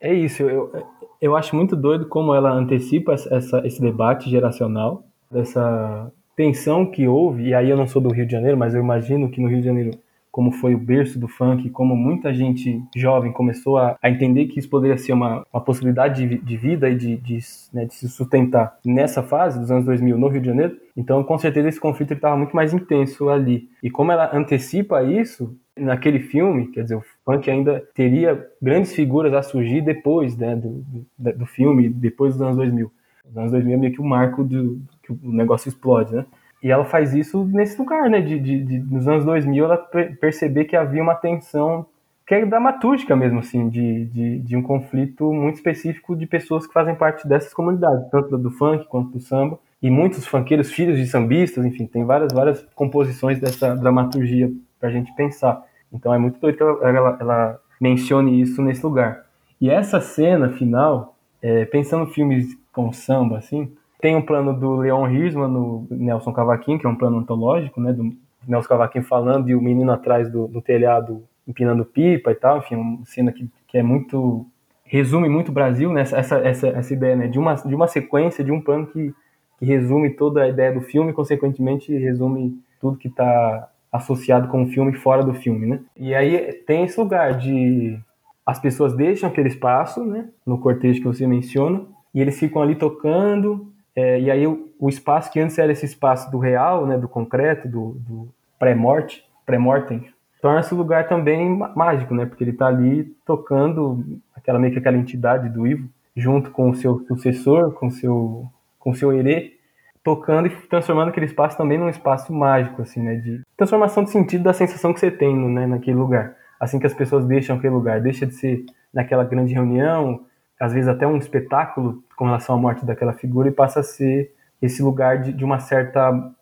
Speaker 2: é isso. Eu, eu acho muito doido como ela antecipa essa, esse debate geracional, dessa tensão que houve, e aí eu não sou do Rio de Janeiro, mas eu imagino que no Rio de Janeiro, como foi o berço do funk, como muita gente jovem começou a, a entender que isso poderia ser uma, uma possibilidade de, de vida e de, de, né, de, se sustentar nessa fase dos anos 2000 no Rio de Janeiro, então com certeza esse conflito estava muito mais intenso ali. E como ela antecipa isso, naquele filme, quer dizer, o funk ainda teria grandes figuras a surgir depois né, do, do, do filme, depois dos anos 2000. Os anos 2000 é meio que o marco do que o negócio explode, né? E ela faz isso nesse lugar, né? De, de, de nos anos 2000 ela perceber que havia uma tensão que é dramatúrgica mesmo, assim, de, de, de, um conflito muito específico de pessoas que fazem parte dessas comunidades, tanto do funk quanto do samba, e muitos funkeiros, filhos de sambistas, enfim, tem várias, várias composições dessa dramaturgia para a gente pensar. Então é muito doido que ela, ela, ela, mencione isso nesse lugar. E essa cena final, é, pensando em filmes com samba, assim, tem um plano do Leon Hirschman no Nelson Cavaquinho, que é um plano antológico, né, do Nelson Cavaquinho falando e o menino atrás do, do telhado empinando pipa e tal, enfim, uma cena que, que é muito resume muito o Brasil, né, essa, essa, essa ideia né, de, uma, de uma sequência, de um plano que, que resume toda a ideia do filme e, consequentemente, resume tudo que está associado com o filme fora do filme, né? E aí tem esse lugar de as pessoas deixam aquele espaço, né, no cortejo que você menciona, e eles ficam ali tocando, é, e aí o, o, espaço que antes era esse espaço do real, né, do concreto, do, do pré-morte, pré-mortem, torna-se um lugar também mágico, né, porque ele está ali tocando aquela meio que aquela entidade do Ivo, junto com o seu sucessor, com seu com seu herê, tocando e transformando aquele espaço também num espaço mágico, assim, né, de transformação de sentido da sensação que você tem, né, naquele lugar. Assim que as pessoas deixam aquele lugar, deixa de ser naquela grande reunião, às vezes até um espetáculo com relação à morte daquela figura e passa a ser esse lugar de, de uma certa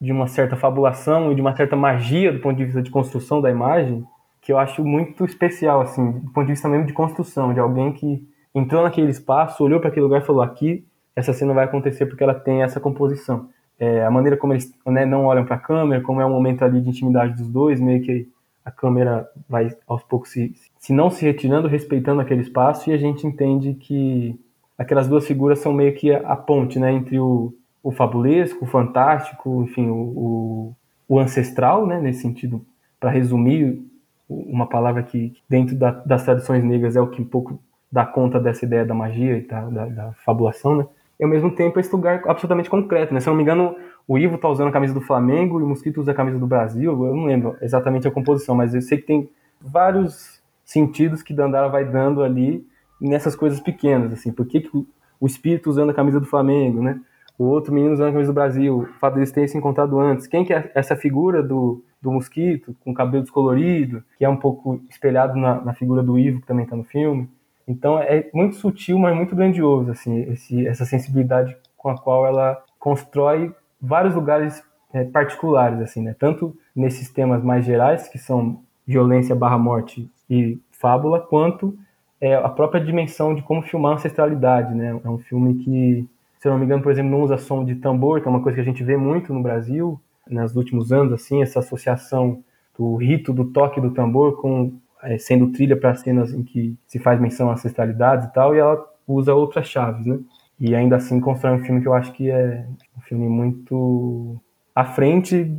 Speaker 2: de uma certa fabulação e de uma certa magia do ponto de vista de construção da imagem que eu acho muito especial assim do ponto de vista mesmo de construção de alguém que entrou naquele espaço olhou para aquele lugar e falou aqui essa cena vai acontecer porque ela tem essa composição. É, a maneira como eles né, não olham para a câmera, como é um momento ali de intimidade dos dois, meio que a câmera vai aos poucos se, se não se retirando, respeitando aquele espaço, e a gente entende que aquelas duas figuras são meio que a, a ponte né, entre o, o fabulesco, o fantástico, enfim, o, o, o ancestral, né, nesse sentido, para resumir uma palavra que dentro da, das tradições negras é o que um pouco dá conta dessa ideia da magia e da, da, da fabulação, né? e ao mesmo tempo esse lugar absolutamente concreto, né? Se eu não me engano, o Ivo tá usando a camisa do Flamengo e o Mosquito usa a camisa do Brasil, eu não lembro exatamente a composição, mas eu sei que tem vários sentidos que Dandara vai dando ali nessas coisas pequenas, assim, por que, que o espírito usando a camisa do Flamengo, né? O outro menino usando a camisa do Brasil, o fato deles terem se encontrado antes. Quem que é essa figura do, do mosquito, com cabelo descolorido, que é um pouco espelhado na, na figura do Ivo, que também está no filme? Então é muito sutil, mas muito grandioso, assim, esse, essa sensibilidade com a qual ela constrói vários lugares é, particulares, assim, né? Tanto nesses temas mais gerais, que são violência barra morte e fábula, quanto é, a própria dimensão de como filmar a ancestralidade, né? É um filme que, se eu não me engano, por exemplo, não usa som de tambor, que é uma coisa que a gente vê muito no Brasil, nos últimos anos, assim, essa associação do rito do toque do tambor com é, sendo trilha para cenas em que se faz menção à ancestralidade e tal, e ela usa outras chaves, né? E ainda assim constrói um filme que eu acho que é filme muito à frente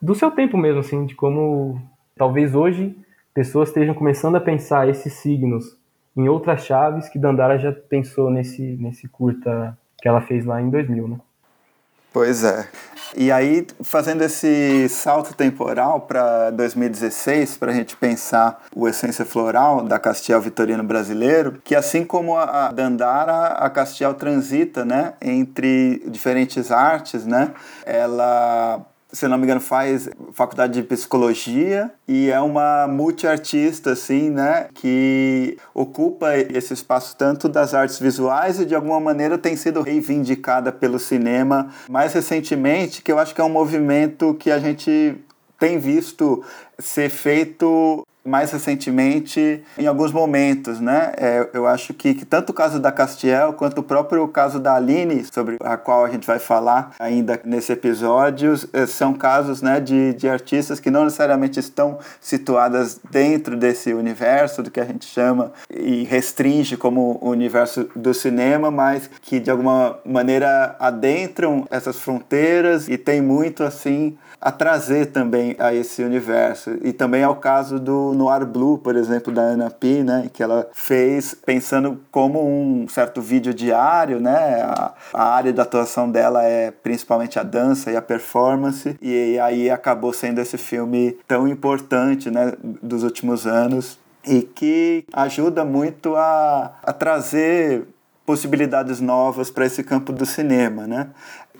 Speaker 2: do seu tempo mesmo, assim, de como talvez hoje pessoas estejam começando a pensar esses signos em outras chaves que Dandara já pensou nesse, nesse curta que ela fez lá em 2000, né?
Speaker 1: Pois é. E aí, fazendo esse salto temporal para 2016, para a gente pensar o Essência Floral da Castiel Vitorino Brasileiro, que assim como a Dandara, a Castiel transita né, entre diferentes artes, né? Ela se não me engano, faz faculdade de psicologia e é uma multiartista, assim, né? Que ocupa esse espaço tanto das artes visuais e de alguma maneira tem sido reivindicada pelo cinema mais recentemente, que eu acho que é um movimento que a gente tem visto ser feito mais recentemente em alguns momentos, né? É, eu acho que, que, tanto o caso da Castiel quanto o próprio caso da Aline, sobre a qual a gente vai falar ainda nesse episódio, é, são casos né, de, de artistas que não necessariamente estão situadas dentro desse universo do que a gente chama e restringe como o universo do cinema, mas que de alguma maneira adentram essas fronteiras e tem muito assim a trazer também a esse universo. E também é o caso do Noir Blue, por exemplo, da Ana P, né, que ela fez pensando como um certo vídeo diário, né? A, a área da atuação dela é principalmente a dança e a performance, e aí acabou sendo esse filme tão importante, né, dos últimos anos e que ajuda muito a, a trazer possibilidades novas para esse campo do cinema, né?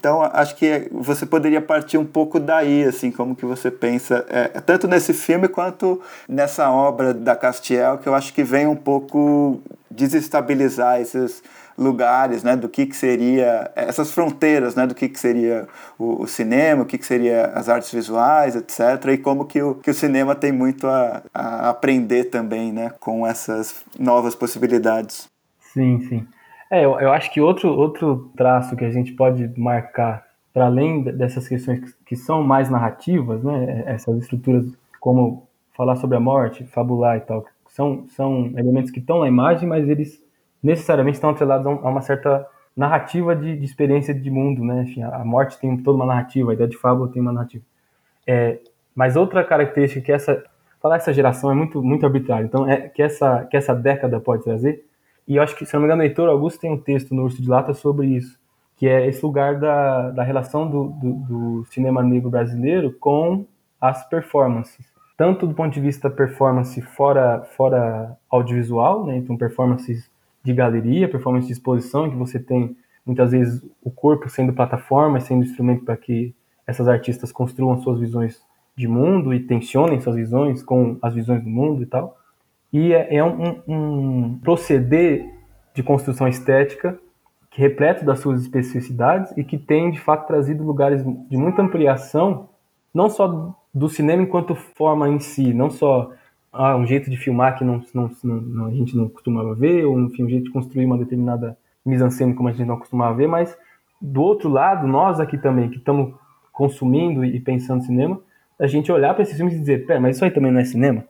Speaker 1: Então, acho que você poderia partir um pouco daí, assim, como que você pensa, é, tanto nesse filme quanto nessa obra da Castiel, que eu acho que vem um pouco desestabilizar esses lugares, né, do que, que seria, essas fronteiras, né, do que, que seria o, o cinema, o que, que seria as artes visuais, etc., e como que o, que o cinema tem muito a, a aprender também, né, com essas novas possibilidades.
Speaker 2: Sim, sim. É, eu, eu acho que outro, outro traço que a gente pode marcar, para além dessas questões que, que são mais narrativas, né, essas estruturas como falar sobre a morte, fabular e tal, são, são elementos que estão na imagem, mas eles necessariamente estão atrelados a uma certa narrativa de, de experiência de mundo, né? Enfim, a morte tem toda uma narrativa, a ideia de fábula tem uma narrativa. É, Mas outra característica que essa falar essa geração é muito muito arbitrário. Então é que essa que essa década pode trazer. E eu acho que se não me engano, o Heitor Augusto tem um texto no Urso de Lata sobre isso, que é esse lugar da, da relação do, do, do cinema negro brasileiro com as performances tanto do ponto de vista performance fora, fora audiovisual, né? então performances de galeria, performance de exposição, que você tem muitas vezes o corpo sendo plataforma, sendo instrumento para que essas artistas construam suas visões de mundo e tensionem suas visões com as visões do mundo e tal. E é, é um, um proceder de construção estética que repleto das suas especificidades e que tem de fato trazido lugares de muita ampliação, não só do cinema enquanto forma em si, não só ah, um jeito de filmar que não, não, não, a gente não costumava ver, ou enfim, um jeito de construir uma determinada mise-en-scène como a gente não costumava ver, mas do outro lado, nós aqui também, que estamos consumindo e pensando cinema, a gente olhar para esses filmes e dizer, pera, mas isso aí também não é cinema?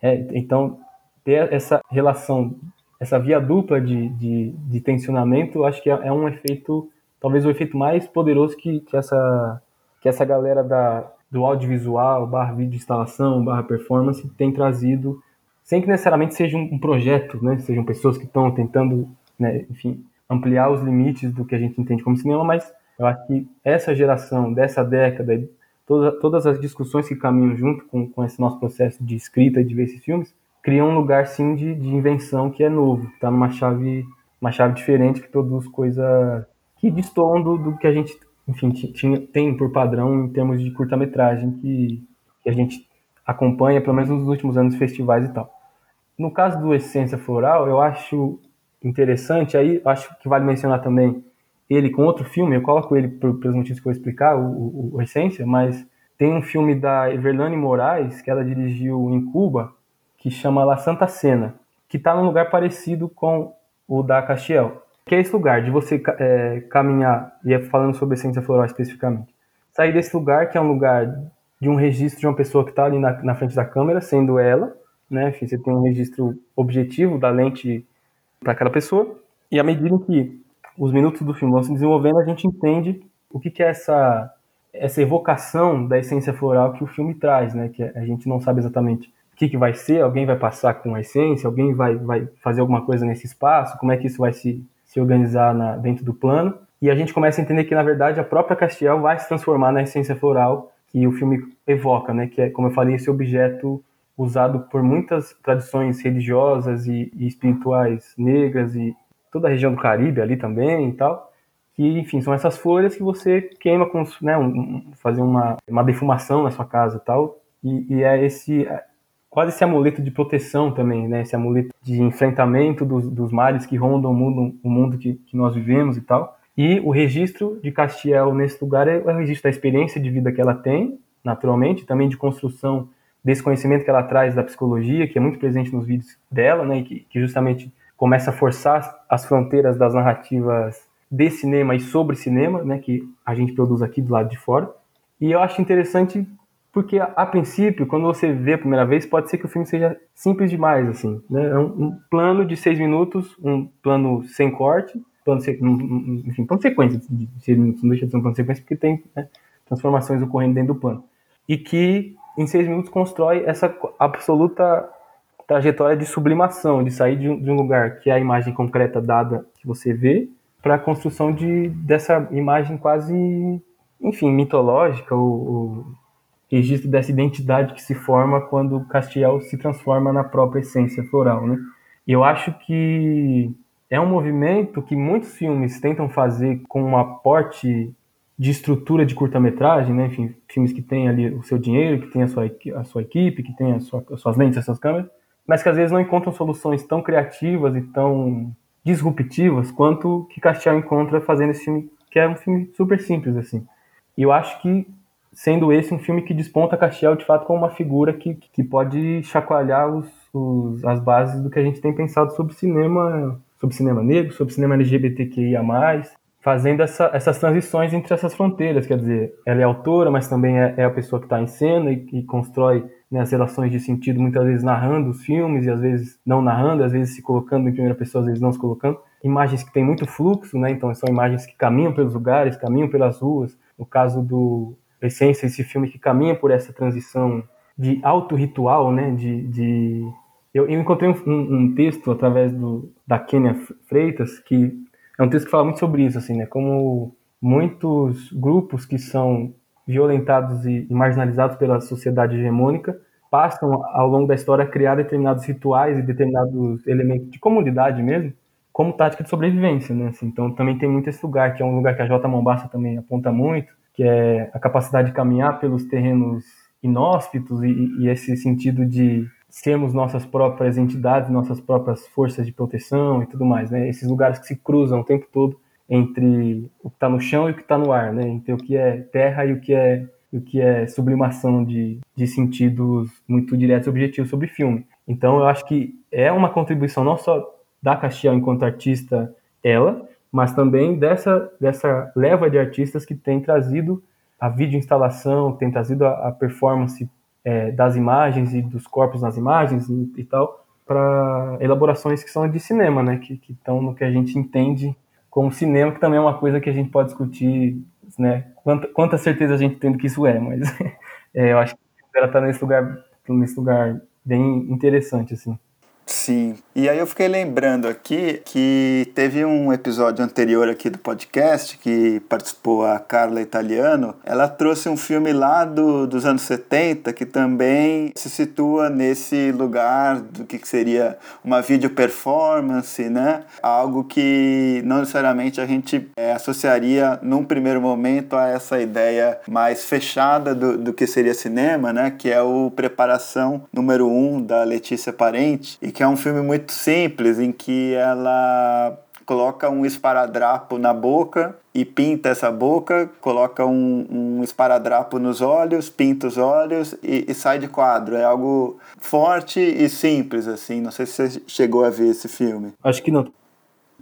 Speaker 2: É, então, ter essa relação, essa via dupla de, de, de tensionamento, acho que é, é, um efeito, talvez o efeito mais poderoso que, que, essa, que essa galera da, do audiovisual, barra vídeo instalação, barra performance, tem trazido, sem que necessariamente seja um projeto, né? Sejam pessoas que estão tentando, né, enfim, ampliar os limites do que a gente entende como cinema, mas eu acho que essa geração, dessa década, toda, todas as discussões que caminham junto com, com esse nosso processo de escrita e de ver esses filmes, criam um lugar, sim, de, de invenção que é novo, está numa chave, uma chave diferente que produz coisa que destoam do, do que a gente enfim, tinha, tem por padrão em termos de curta-metragem que, que, a gente acompanha, pelo menos nos últimos anos, festivais e tal. No caso do Essência Floral, eu acho interessante, aí acho que vale mencionar também ele com outro filme, eu coloco ele pelos motivos que eu vou explicar, o, o, o Essência, mas tem um filme da Everlane Moraes, que ela dirigiu em Cuba, que chama La Santa Cena, que está num lugar parecido com o da Castiel que é esse lugar de você é, caminhar, e é falando sobre essência floral especificamente, sair desse lugar que é um lugar de um registro de uma pessoa que está ali na, na, frente da câmera, sendo ela, né? Você tem um registro objetivo da lente para aquela pessoa, e à medida que os minutos do filme vão se desenvolvendo, a gente entende o que, que é essa, essa evocação da essência floral que o filme traz, né? Que a gente não sabe exatamente que, que vai ser, alguém vai passar com a essência, alguém vai, vai fazer alguma coisa nesse espaço, como é que isso vai se se organizar na, dentro do plano. E a gente começa a entender que, na verdade, a própria Castiel vai se transformar na essência floral que o filme evoca, né? Que é, como eu falei, esse objeto usado por muitas tradições religiosas e, e espirituais negras e toda a região do Caribe ali também e tal. Que, enfim, são essas folhas que você queima com, né, um, fazer uma, uma defumação na sua casa e tal. E, e é esse quase esse amuleto de proteção também, né? Esse amuleto de enfrentamento dos, dos males que rondam o mundo, o mundo que, que nós vivemos e tal. E o registro de Castiel nesse lugar é, é o registro da experiência de vida que ela tem, naturalmente, também de construção desse conhecimento que ela traz da psicologia, que é muito presente nos vídeos dela, né? E que, que justamente começa a forçar as fronteiras das narrativas de cinema e sobre cinema, né? Que a gente produz aqui do lado de fora. E eu acho interessante porque a, a, princípio, quando você vê a primeira vez, pode ser que o filme seja simples demais, assim, né? É um, um plano de seis minutos, um plano sem corte, plano sem, um, enfim, plano sequência seis minutos, não deixa de ser um plano sequência porque tem né, transformações ocorrendo dentro do plano. E que em seis minutos constrói essa absoluta trajetória de sublimação, de sair de um, de um lugar que é a imagem concreta dada que você vê, para a construção de, dessa imagem quase, enfim, mitológica ou, ou registro dessa identidade que se forma quando Castiel se transforma na própria essência floral, né? Eu acho que é um movimento que muitos filmes tentam fazer com um aporte de estrutura de curta-metragem, né? Enfim, filmes que têm ali o seu dinheiro, que tem a sua, a sua equipe, que tem sua, as suas lentes, as suas câmeras, mas que às vezes não encontram soluções tão criativas e tão disruptivas quanto que Castiel encontra fazendo esse filme, que é um filme super simples, assim. E eu acho que sendo esse um filme que desponta Castiel de fato como uma figura que, que pode chacoalhar os, os, as bases do que a gente tem pensado sobre cinema, sobre cinema negro, sobre cinema LGBTQIA+, fazendo essa, essas transições entre essas fronteiras, quer dizer, ela é autora, mas também é, é a pessoa que está em cena e, e constrói né, as relações de sentido, muitas vezes narrando os filmes e às vezes não narrando, às vezes se colocando em primeira pessoa, às vezes não se colocando. Imagens que têm muito fluxo, né, então são imagens que caminham pelos lugares, caminham pelas ruas. No caso do, essência, esse filme que caminha por essa transição de auto-ritual, né? De, de... Eu, eu encontrei um, um, texto através do, da Kênia Freitas, que é um texto que fala muito sobre isso, assim, né? Como muitos grupos que são violentados e, marginalizados pela sociedade hegemônica passam ao longo da história a criar determinados rituais e determinados elementos de comunidade mesmo, como tática de sobrevivência, né? Assim, então também tem muito esse lugar, que é um lugar que a J. Mombassa também aponta muito, que é a capacidade de caminhar pelos terrenos inóspitos e, e esse sentido de sermos nossas próprias entidades, nossas próprias forças de proteção e tudo mais, né? Esses lugares que se cruzam o tempo todo entre o que está no chão e o que está no ar, né? Entre o que é terra e o que é o que é sublimação de, de sentidos muito diretos e objetivos sobre filme. Então eu acho que é uma contribuição não só da Castiel enquanto artista, ela, mas também dessa, dessa leva de artistas que tem trazido a videoinstalação, tem trazido a, a performance é, das imagens e dos corpos nas imagens e, e tal, para elaborações que são de cinema, né? Que estão no que a gente entende como cinema, que também é uma coisa que a gente pode discutir, né? Quanta, quanta certeza a gente tem do que isso é, mas [laughs] é, eu acho que ela está nesse lugar, nesse lugar bem interessante, assim.
Speaker 1: Sim. E aí eu fiquei lembrando aqui que teve um episódio anterior aqui do podcast que participou a Carla Italiano. Ela trouxe um filme lá do, dos anos 70 que também se situa nesse lugar do que seria uma video performance, né? Algo que não necessariamente a gente é, associaria num primeiro momento a essa ideia mais fechada do, do que seria cinema, né? Que é o Preparação número 1 um, da Letícia Parente que é um filme muito simples em que ela coloca um esparadrapo na boca e pinta essa boca, coloca um, um esparadrapo nos olhos, pinta os olhos e, e, sai de quadro. É algo forte e simples, assim. Não sei se você chegou a ver esse filme.
Speaker 2: Acho que não.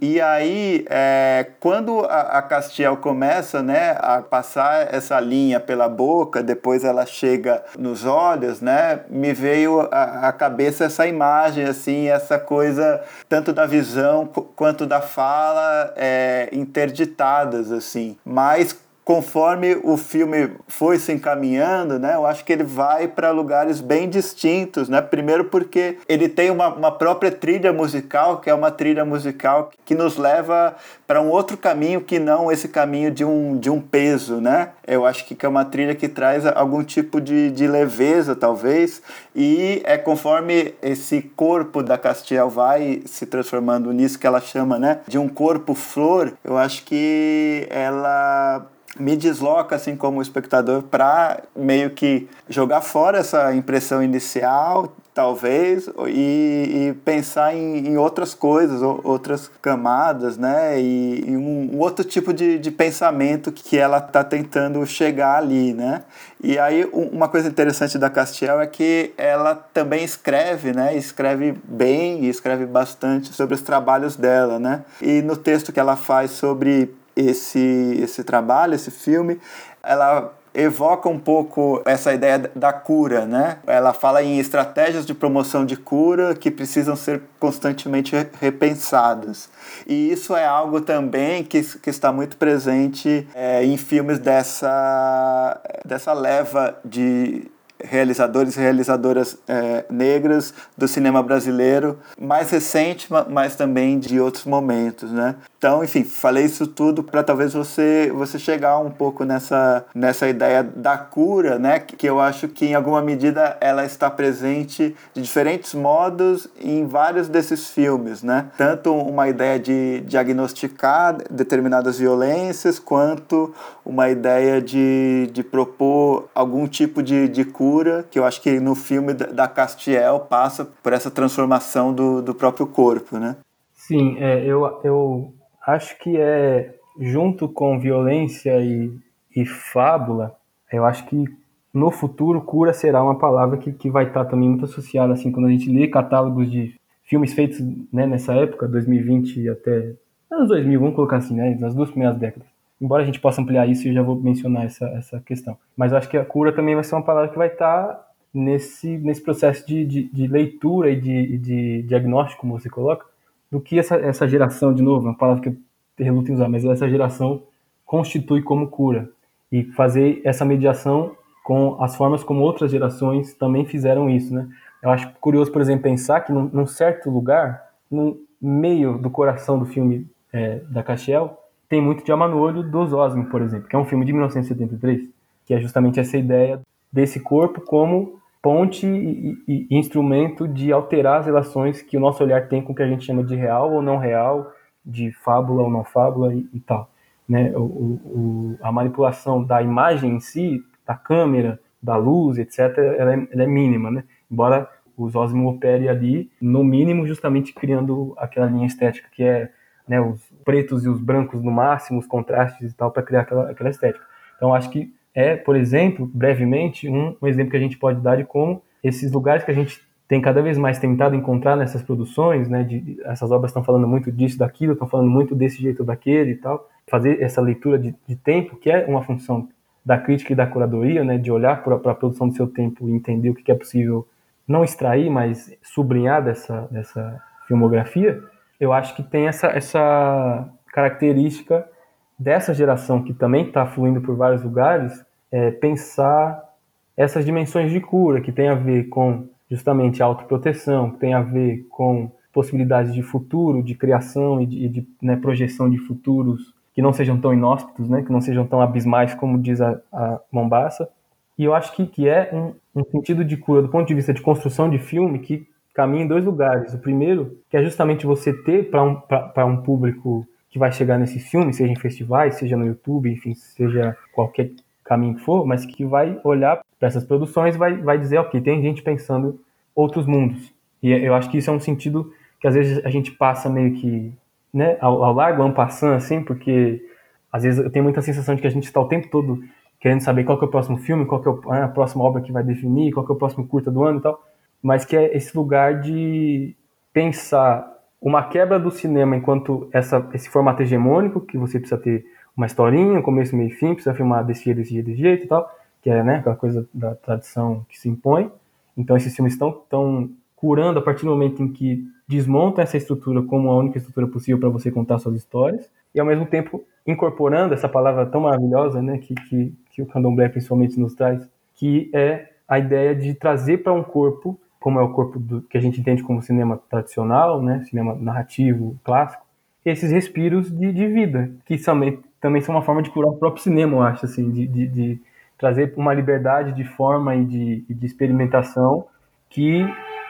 Speaker 1: E aí, é, quando a, a Castiel começa né, a passar essa linha pela boca, depois ela chega nos olhos, né, me veio à cabeça essa imagem, assim, essa coisa tanto da visão quanto da fala é, interditadas, assim. Mas conforme o filme foi se encaminhando, né, eu acho que ele vai para lugares bem distintos, né? Primeiro porque ele tem uma, uma própria trilha musical, que é uma trilha musical que nos leva para um outro caminho que não esse caminho de um, de um peso, né? Eu acho que é uma trilha que traz algum tipo de, de leveza, talvez, e é conforme esse corpo da Castiel vai se transformando nisso que ela chama, né, de um corpo flor, eu acho que ela me desloca, assim como espectador, para meio que jogar fora essa impressão inicial, talvez, e, e pensar em, em, outras coisas, outras camadas, né? E, e um, um, outro tipo de, de pensamento que ela está tentando chegar ali, né? E aí uma coisa interessante da Castiel é que ela também escreve, né? Escreve bem e escreve bastante sobre os trabalhos dela, né? E no texto que ela faz sobre esse, esse trabalho, esse filme, ela evoca um pouco essa ideia da cura, né? Ela fala em estratégias de promoção de cura que precisam ser constantemente repensadas. E isso é algo também que, que está muito presente é, em filmes dessa, dessa leva de realizadores e realizadoras é, negras do cinema brasileiro, mais recente, mas também de outros momentos, né? Então, enfim, falei isso tudo para talvez você você chegar um pouco nessa nessa ideia da cura, né? Que eu acho que em alguma medida ela está presente de diferentes modos em vários desses filmes, né? Tanto uma ideia de diagnosticar determinadas violências, quanto uma ideia de, de propor algum tipo de, de cura, que eu acho que no filme da Castiel passa por essa transformação do, do próprio corpo, né?
Speaker 2: Sim, é, eu, eu acho que é junto com violência e, e fábula, eu acho que no futuro cura será uma palavra que, que vai estar também muito associada assim quando a gente lê catálogos de filmes feitos né, nessa época 2020 até anos 2000 vamos colocar assim né nas duas primeiras décadas embora a gente possa ampliar isso eu já vou mencionar essa essa questão mas eu acho que a cura também vai ser uma palavra que vai estar nesse nesse processo de, de, de leitura e de, de diagnóstico como você coloca do que essa, essa geração, de novo, uma palavra que eu reluto em usar, mas essa geração constitui como cura. e fazer essa mediação com as formas como outras gerações também fizeram isso, né? Eu acho curioso, por exemplo, pensar que num, num certo lugar, no meio do coração do filme é, da Castiel, tem muito de no Olho dos Osmo, por exemplo, que é um filme de 1973, que é justamente essa ideia desse corpo como ponte e, e, e, instrumento de alterar as relações que o nosso olhar tem com o que a gente chama de real ou não real, de fábula ou não fábula e, e tal. Né? O, o, a manipulação da imagem em si, da câmera, da luz, etc., ela é, ela é mínima, né? embora os Osmo opere ali, no mínimo, justamente criando aquela linha estética que é né, os pretos e os brancos no máximo, os contrastes e tal, para criar aquela, aquela estética. Então, acho que é, por exemplo, brevemente, um, um exemplo que a gente pode dar de como esses lugares que a gente tem cada vez mais tentado encontrar nessas produções, né, de, essas obras estão falando muito disso, daquilo, estão falando muito desse jeito daquele e tal, fazer essa leitura de, de tempo, que é uma função da crítica e da curadoria, né, de olhar para a produção do seu tempo e entender o que é possível não extrair, mas sublinhar dessa, dessa filmografia, eu acho que tem essa, essa característica dessa geração que também está fluindo por vários lugares, é, pensar essas dimensões de cura que tem a ver com justamente autoproteção, que tem a ver com possibilidades de futuro, de criação e de, de né, projeção de futuros que não sejam tão inóspitos, né, que não sejam tão abismais como diz a, a Mombasa. E eu acho que, que é um, um sentido de cura do ponto de vista de construção de filme que caminha em dois lugares. O primeiro, que é justamente você ter para um, um público que vai chegar nesse filme, seja em festivais, seja no YouTube, enfim, seja qualquer caminho que for, mas que vai olhar para essas produções vai vai dizer, ok, tem gente pensando outros mundos. E eu acho que isso é um sentido que às vezes a gente passa meio que, né, ao, ao largo, um passando assim, porque às vezes eu tenho muita sensação de que a gente está o tempo todo querendo saber qual que é o próximo filme, qual que é a próxima obra que vai definir, qual que é o próximo curta do ano e tal, mas que é esse lugar de pensar uma quebra do cinema enquanto essa, esse formato hegemônico, que você precisa ter uma historinha, começo, meio e fim, precisa filmar desse jeito, desse jeito, desse jeito e tal, que é né, aquela coisa da tradição que se impõe. Então esses filmes estão, estão curando a partir do momento em que desmontam essa estrutura como a única estrutura possível para você contar suas histórias, e ao mesmo tempo incorporando essa palavra tão maravilhosa né, que, que, que o candomblé principalmente nos traz, que é a ideia de trazer para um corpo como é o corpo do, que a gente entende como cinema tradicional, né, cinema narrativo clássico, esses respiros de, de vida, que também, também são uma forma de curar o próprio cinema, eu acho, assim, de, de, de trazer uma liberdade de forma e de, de experimentação que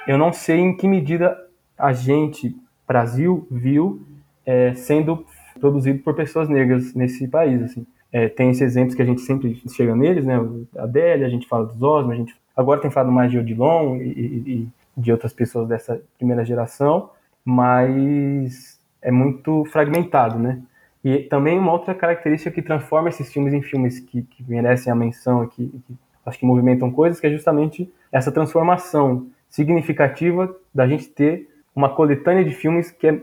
Speaker 2: eu não sei em que medida a gente, Brasil, viu é, sendo produzido por pessoas negras nesse país, assim. É, tem esses exemplos que a gente sempre chega neles, né? A Adélia, a gente fala dos Osmo, a gente Agora tem falado mais de Odilon e, e, e de outras pessoas dessa primeira geração, mas é muito fragmentado, né? E também uma outra característica que transforma esses filmes em filmes que, que merecem a menção aqui, que acho que movimentam coisas, que é justamente essa transformação significativa da gente ter uma coletânea de filmes que é,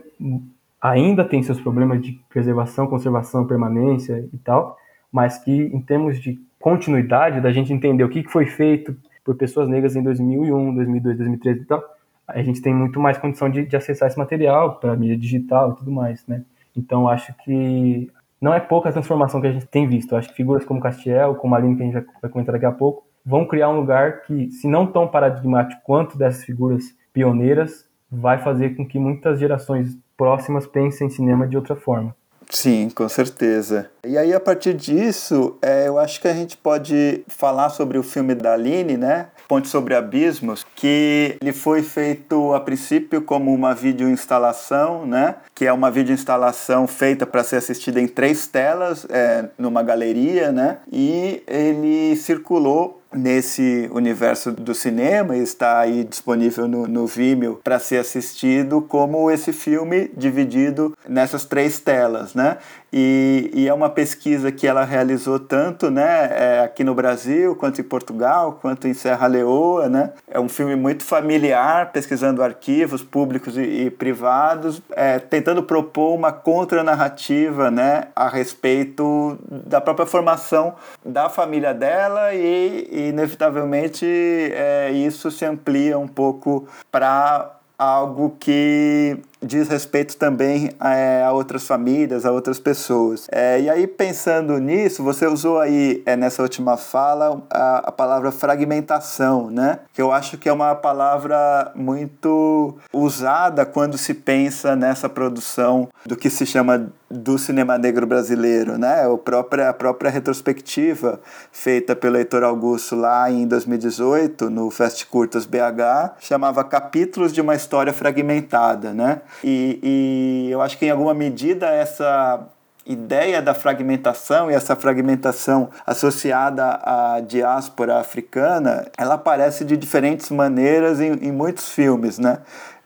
Speaker 2: ainda tem seus problemas de preservação, conservação, permanência e tal, mas que em termos de continuidade, da gente entender o que foi feito, por pessoas negras em 2001, 2002, 2013 e tal, a gente tem muito mais condição de, de acessar esse material para mídia digital e tudo mais, né? Então acho que não é pouca a transformação que a gente tem visto. Acho que figuras como Castiel, como Aline, que a gente vai comentar daqui a pouco, vão criar um lugar que, se não tão paradigmático quanto dessas figuras pioneiras, vai fazer com que muitas gerações próximas pensem em cinema de outra forma.
Speaker 1: Sim, com certeza. E aí, a partir disso, é, eu acho que a gente pode falar sobre o filme da Aline, né? Ponte sobre Abismos, que ele foi feito a princípio como uma videoinstalação, né? Que é uma videoinstalação feita para ser assistida em três telas, é, numa galeria, né? E ele circulou nesse universo do cinema e está aí disponível no, no Vimeo para ser assistido como esse filme dividido nessas três telas, né? E, e, é uma pesquisa que ela realizou tanto né, é, aqui no Brasil, quanto em Portugal, quanto em Serra Leoa. Né? É um filme muito familiar, pesquisando arquivos públicos e, e privados, é, tentando propor uma contranarrativa né, a respeito da própria formação da família dela e, inevitavelmente, é, isso se amplia um pouco para algo que diz respeito também é, a outras famílias, a outras pessoas. É, e aí, pensando nisso, você usou aí é, nessa última fala a, a, palavra fragmentação, né? Que eu acho que é uma palavra muito usada quando se pensa nessa produção do que se chama do cinema negro brasileiro, né? O própria, a própria retrospectiva feita pelo Heitor Augusto lá em 2018, no Fest Curtas BH, chamava Capítulos de uma História Fragmentada, né? E, e eu acho que em alguma medida essa ideia da fragmentação e essa fragmentação associada à diáspora africana, ela aparece de diferentes maneiras em, em muitos filmes, né?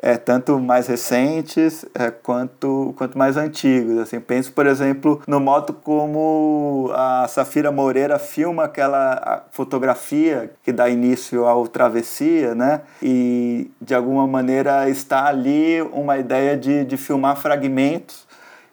Speaker 1: É, tanto mais recentes é, quanto, quanto mais antigos. Assim, penso, por exemplo, no modo como a Safira Moreira filma aquela fotografia que dá início ao Travessia, né? E de alguma maneira está ali uma ideia de, de filmar fragmentos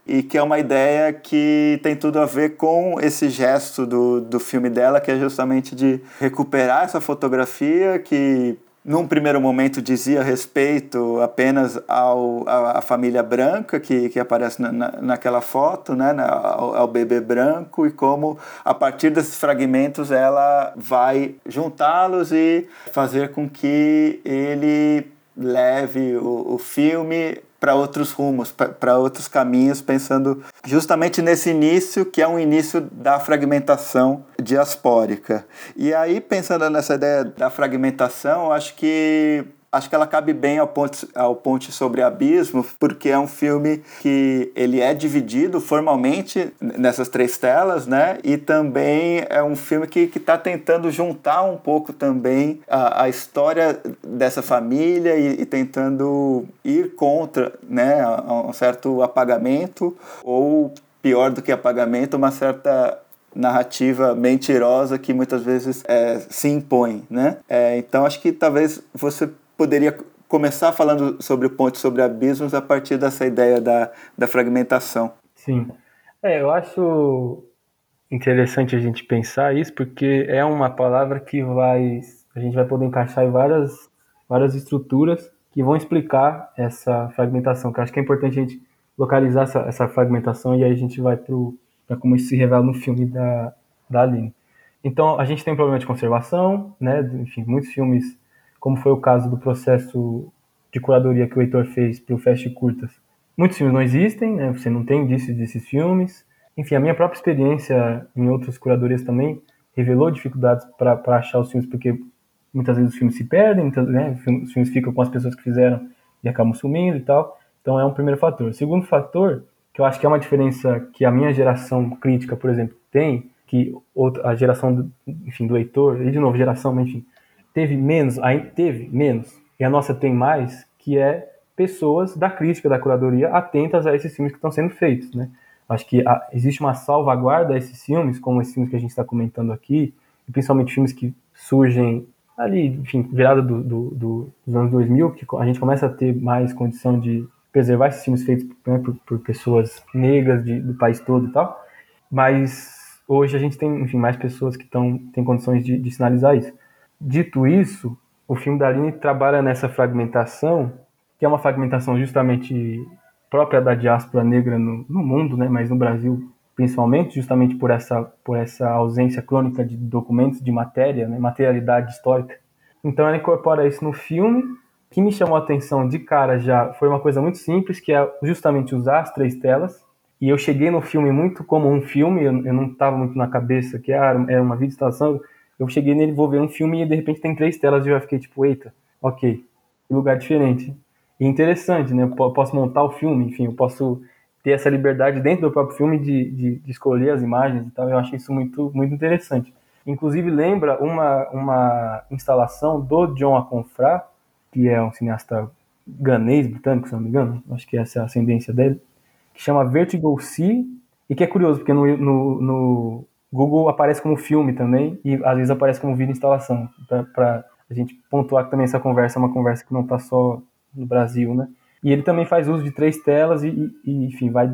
Speaker 1: e que é uma ideia que tem tudo a ver com esse gesto do, do filme dela, que é justamente de recuperar essa fotografia que num primeiro momento dizia respeito apenas ao, à, família branca que, que aparece na, na, naquela foto, né, ao, ao, bebê branco, e como a partir desses fragmentos ela vai juntá-los e fazer com que ele leve o, o filme para outros rumos, para outros caminhos, pensando justamente nesse início, que é um início da fragmentação diaspórica. E aí, pensando nessa ideia da fragmentação, acho que acho que ela cabe bem ao Ponte, ao Ponte sobre Abismo, porque é um filme que ele é dividido formalmente nessas três telas, né? E também é um filme que está tentando juntar um pouco também a, a história dessa família e, e, tentando ir contra, né, um certo apagamento ou pior do que apagamento, uma certa narrativa mentirosa que muitas vezes é, se impõe, né? É, então acho que talvez você poderia começar falando sobre o ponte sobre abismos a partir dessa ideia da, da fragmentação.
Speaker 2: Sim. É, eu acho interessante a gente pensar isso, porque é uma palavra que vai a gente vai poder encaixar em várias, várias estruturas que vão explicar essa fragmentação, que acho que é importante a gente localizar essa, essa fragmentação e aí a gente vai para como isso se revela no filme da, da Aline. Então, a gente tem um problema de conservação, né? Enfim, muitos filmes como foi o caso do processo de curadoria que o Heitor fez para o Fast Curtas. Muitos filmes não existem, né? você não tem indícios desses filmes. Enfim, a minha própria experiência em outras curadorias também revelou dificuldades para achar os filmes, porque muitas vezes os filmes se perdem, muitas, né? os filmes ficam com as pessoas que fizeram e acabam sumindo e tal. Então é um primeiro fator. O segundo fator, que eu acho que é uma diferença que a minha geração crítica, por exemplo, tem, que a geração do, enfim, do Heitor, e de novo, geração, mas enfim, teve menos, aí teve menos, e a nossa tem mais, que é pessoas da crítica, da curadoria, atentas a esses filmes que estão sendo feitos, né? Acho que a, existe uma salvaguarda a esses filmes, como esses filmes que a gente está comentando aqui, e principalmente filmes que surgem ali, enfim, virada do, do, do, dos anos 2000, que a gente começa a ter mais condição de preservar esses filmes feitos né, por, por, pessoas negras de, do país todo e tal, mas hoje a gente tem, enfim, mais pessoas que estão têm condições de, de sinalizar isso. Dito isso, o filme da Aline trabalha nessa fragmentação, que é uma fragmentação justamente própria da diáspora negra no, no mundo, né, mas no Brasil principalmente, justamente por essa, por essa ausência crônica de documentos, de matéria, né, materialidade histórica. Então ela incorpora isso no filme, que me chamou a atenção de cara já foi uma coisa muito simples, que é justamente usar as três telas. E eu cheguei no filme muito como um filme, eu, eu não estava muito na cabeça que era uma videoinstalação, eu cheguei nele, vou ver um filme e de repente tem três telas e eu já fiquei tipo, eita, ok, lugar diferente. E interessante, né? Eu posso montar o filme, enfim, eu posso ter essa liberdade dentro do próprio filme de, de, de escolher as imagens e tal. Eu acho isso muito, muito interessante. Inclusive lembra uma, uma instalação do John Aconfrá, que é um cineasta ganês, britânico, se não me engano, acho que essa é a ascendência dele, que chama Vertigo Sea, e que é curioso, porque no, no, no Google aparece como filme também e às vezes aparece como vídeo instalação, para a gente pontuar que também essa conversa é uma conversa que não está só no Brasil, né? E ele também faz uso de três telas e, e, enfim, vai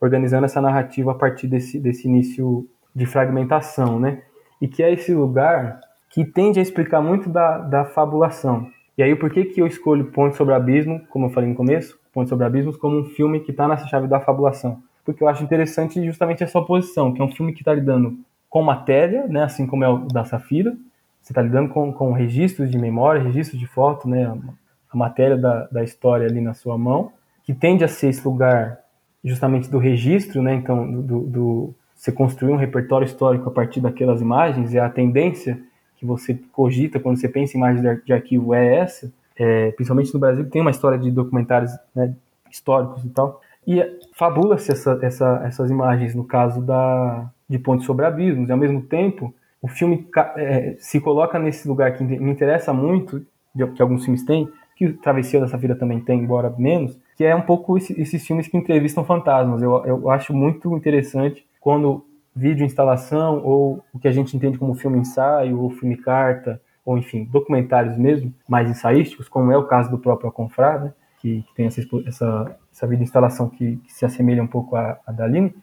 Speaker 2: organizando essa narrativa a partir desse, desse início de fragmentação, né? E que é esse lugar que tende a explicar muito da, da fabulação. E aí, por que, que eu escolho Ponte sobre Abismo, como eu falei no começo, Ponte sobre Abismos, como um filme que está nessa chave da fabulação? Porque eu acho interessante justamente essa oposição, que é um filme que está lidando com matéria, né, assim como é o da Safira, você está lidando com, com registros de memória, registros de foto, né, a matéria da, da história ali na sua mão, que tende a ser esse lugar justamente do registro, né, então, do, do você construir um repertório histórico a partir daquelas imagens, e a tendência que você cogita quando você pensa em imagens de, de arquivo é essa, é, principalmente no Brasil, tem uma história de documentários né, históricos e tal, e fabula-se essa, essa, essas imagens no caso da, de Ponte sobre Abismos, e ao mesmo tempo o filme é, se coloca nesse lugar que me interessa muito, que alguns filmes têm, que Travessia da Safira também tem, embora menos, que é um pouco esse, esses filmes que entrevistam fantasmas. Eu, eu acho muito interessante quando vídeo instalação ou o que a gente entende como filme ensaio ou filme carta ou enfim documentários mesmo mais ensaísticos como é o caso do próprio Confrade né, que, que, tem essa, essa, essa vídeo instalação que, que, se assemelha um pouco à, à Daline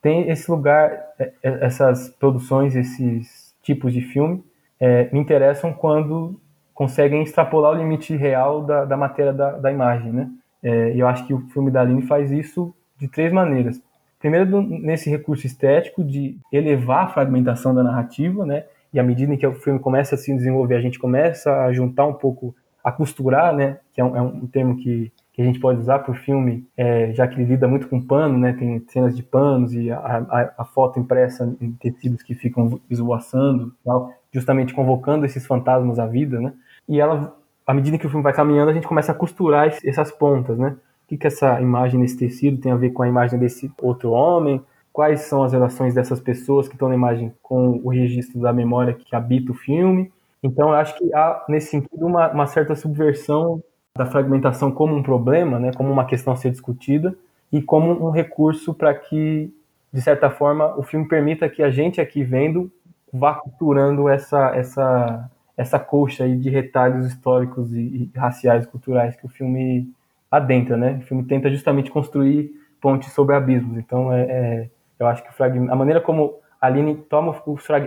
Speaker 2: tem esse lugar é, é, essas produções esses tipos de filme é, me interessam quando conseguem extrapolar o limite real da, da matéria da, da imagem né é, eu acho que o filme da Aline faz isso de três maneiras Primeiro, nesse recurso estético de elevar a fragmentação da narrativa, né? E à medida em que o filme começa a se desenvolver, a gente começa a juntar um pouco, a costurar, né? Que é um, é um termo que, que a gente pode usar para o filme, é, já que ele lida muito com pano, né? Tem cenas de panos e a, a, a foto impressa em tecidos que ficam esvoaçando, tal, justamente convocando esses fantasmas à vida, né? E ela, à medida que o filme vai caminhando, a gente começa a costurar essas pontas, né? que, que essa imagem nesse tecido tem a ver com a imagem desse outro homem, quais são as relações dessas pessoas que estão na imagem com o registro da memória que habita o filme. Então, eu acho que há, nesse sentido, uma, uma certa subversão da fragmentação como um problema, né, como uma questão a ser discutida, e como um recurso para que, de certa forma, o filme permita que a gente aqui vendo vá culturando essa, essa, essa coxa aí de retalhos históricos e, e raciais culturais que o filme adentra, né? O filme tenta justamente construir pontes sobre abismos. Então, é, é eu acho que a maneira como a Aline toma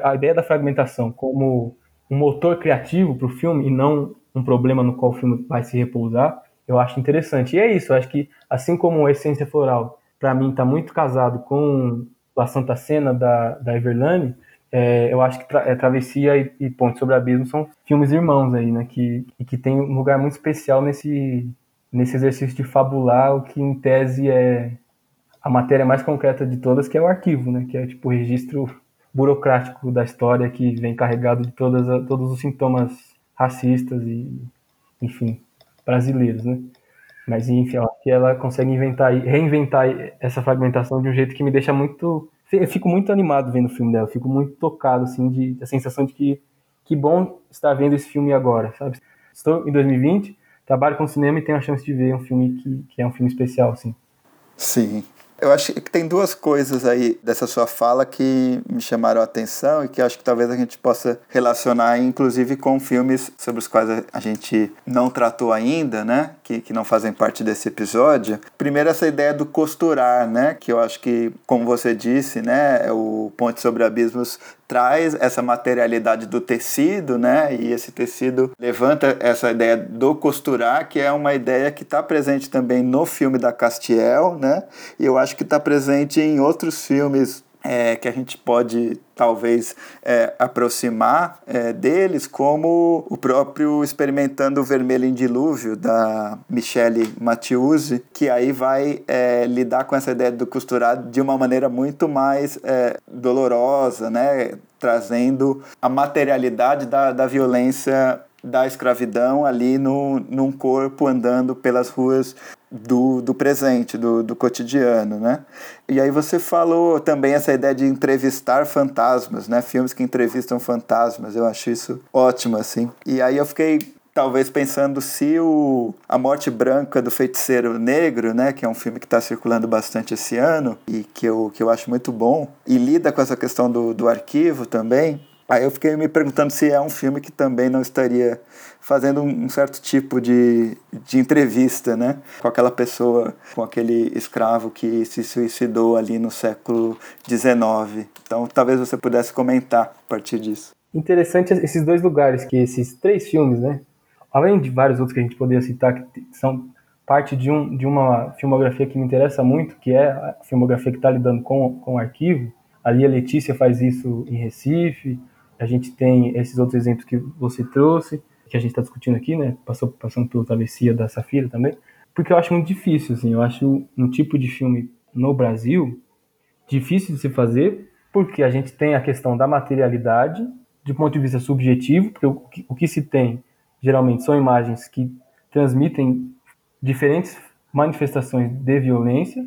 Speaker 2: a ideia da fragmentação como um motor criativo para o filme e não um problema no qual o filme vai se repousar, eu acho interessante. E é isso, eu acho que assim como a Essência Floral, para mim, está muito casado com a Santa Cena da, da Everlane, é, eu acho que tra é, Travessia e, e Ponte sobre Abismo são filmes irmãos aí, né? Que, que tem um lugar muito especial nesse, nesse exercício de fabular o que em tese é a matéria mais concreta de todas, que é o arquivo, né? Que é tipo o registro burocrático da história que vem carregado de todas todos os sintomas racistas e, enfim, brasileiros, né? Mas enfim, eu acho que ela consegue inventar, reinventar essa fragmentação de um jeito que me deixa muito, eu fico muito animado vendo o filme dela, fico muito tocado assim de a sensação de que que bom estar vendo esse filme agora, sabe? Estou em 2020 trabalho com cinema e tenho a chance de ver um filme que, que é um filme especial, assim.
Speaker 1: Sim. Eu acho que tem duas coisas aí dessa sua fala que me chamaram a atenção e que acho que talvez a gente possa relacionar, inclusive, com filmes sobre os quais a gente não tratou ainda, né? Que, que não fazem parte desse episódio. Primeiro, essa ideia do costurar, né? Que eu acho que, como você disse, né? O Ponte sobre Abismos traz essa materialidade do tecido, né? E esse tecido levanta essa ideia do costurar, que é uma ideia que está presente também no filme da Castiel, né? E eu acho que está presente em outros filmes é, que a gente pode talvez é, aproximar é, deles, como o próprio Experimentando o Vermelho em Dilúvio, da Michele Mattiuzzi, que aí vai é, lidar com essa ideia do costurado de uma maneira muito mais é, dolorosa, né? trazendo a materialidade da, da violência da escravidão ali no, num corpo andando pelas ruas do, do presente, do, do cotidiano, né? E aí você falou também essa ideia de entrevistar fantasmas, né? Filmes que entrevistam fantasmas, eu acho isso ótimo, assim. E aí eu fiquei talvez pensando se o A Morte Branca do Feiticeiro Negro, né, que é um filme que está circulando bastante esse ano e que eu, que eu acho muito bom, e lida com essa questão do, do arquivo também, aí eu fiquei me perguntando se é um filme que também não estaria fazendo um certo tipo de, de entrevista, né? Com aquela pessoa, com aquele escravo que se suicidou ali no século XIX. Então, talvez você pudesse comentar a partir disso.
Speaker 2: Interessante esses dois lugares, que esses três filmes, né? além de vários outros que a gente poderia citar, que são parte de, um, de uma filmografia que me interessa muito, que é a filmografia que está lidando com, com o arquivo. Ali a Letícia faz isso em Recife, a gente tem esses outros exemplos que você trouxe, que a gente está discutindo aqui, né? Passou, passando pela travessia da Safira também, porque eu acho muito difícil, assim, eu acho um tipo de filme no Brasil difícil de se fazer, porque a gente tem a questão da materialidade, de ponto de vista subjetivo, porque o que, o que se tem geralmente são imagens que transmitem diferentes manifestações de violência,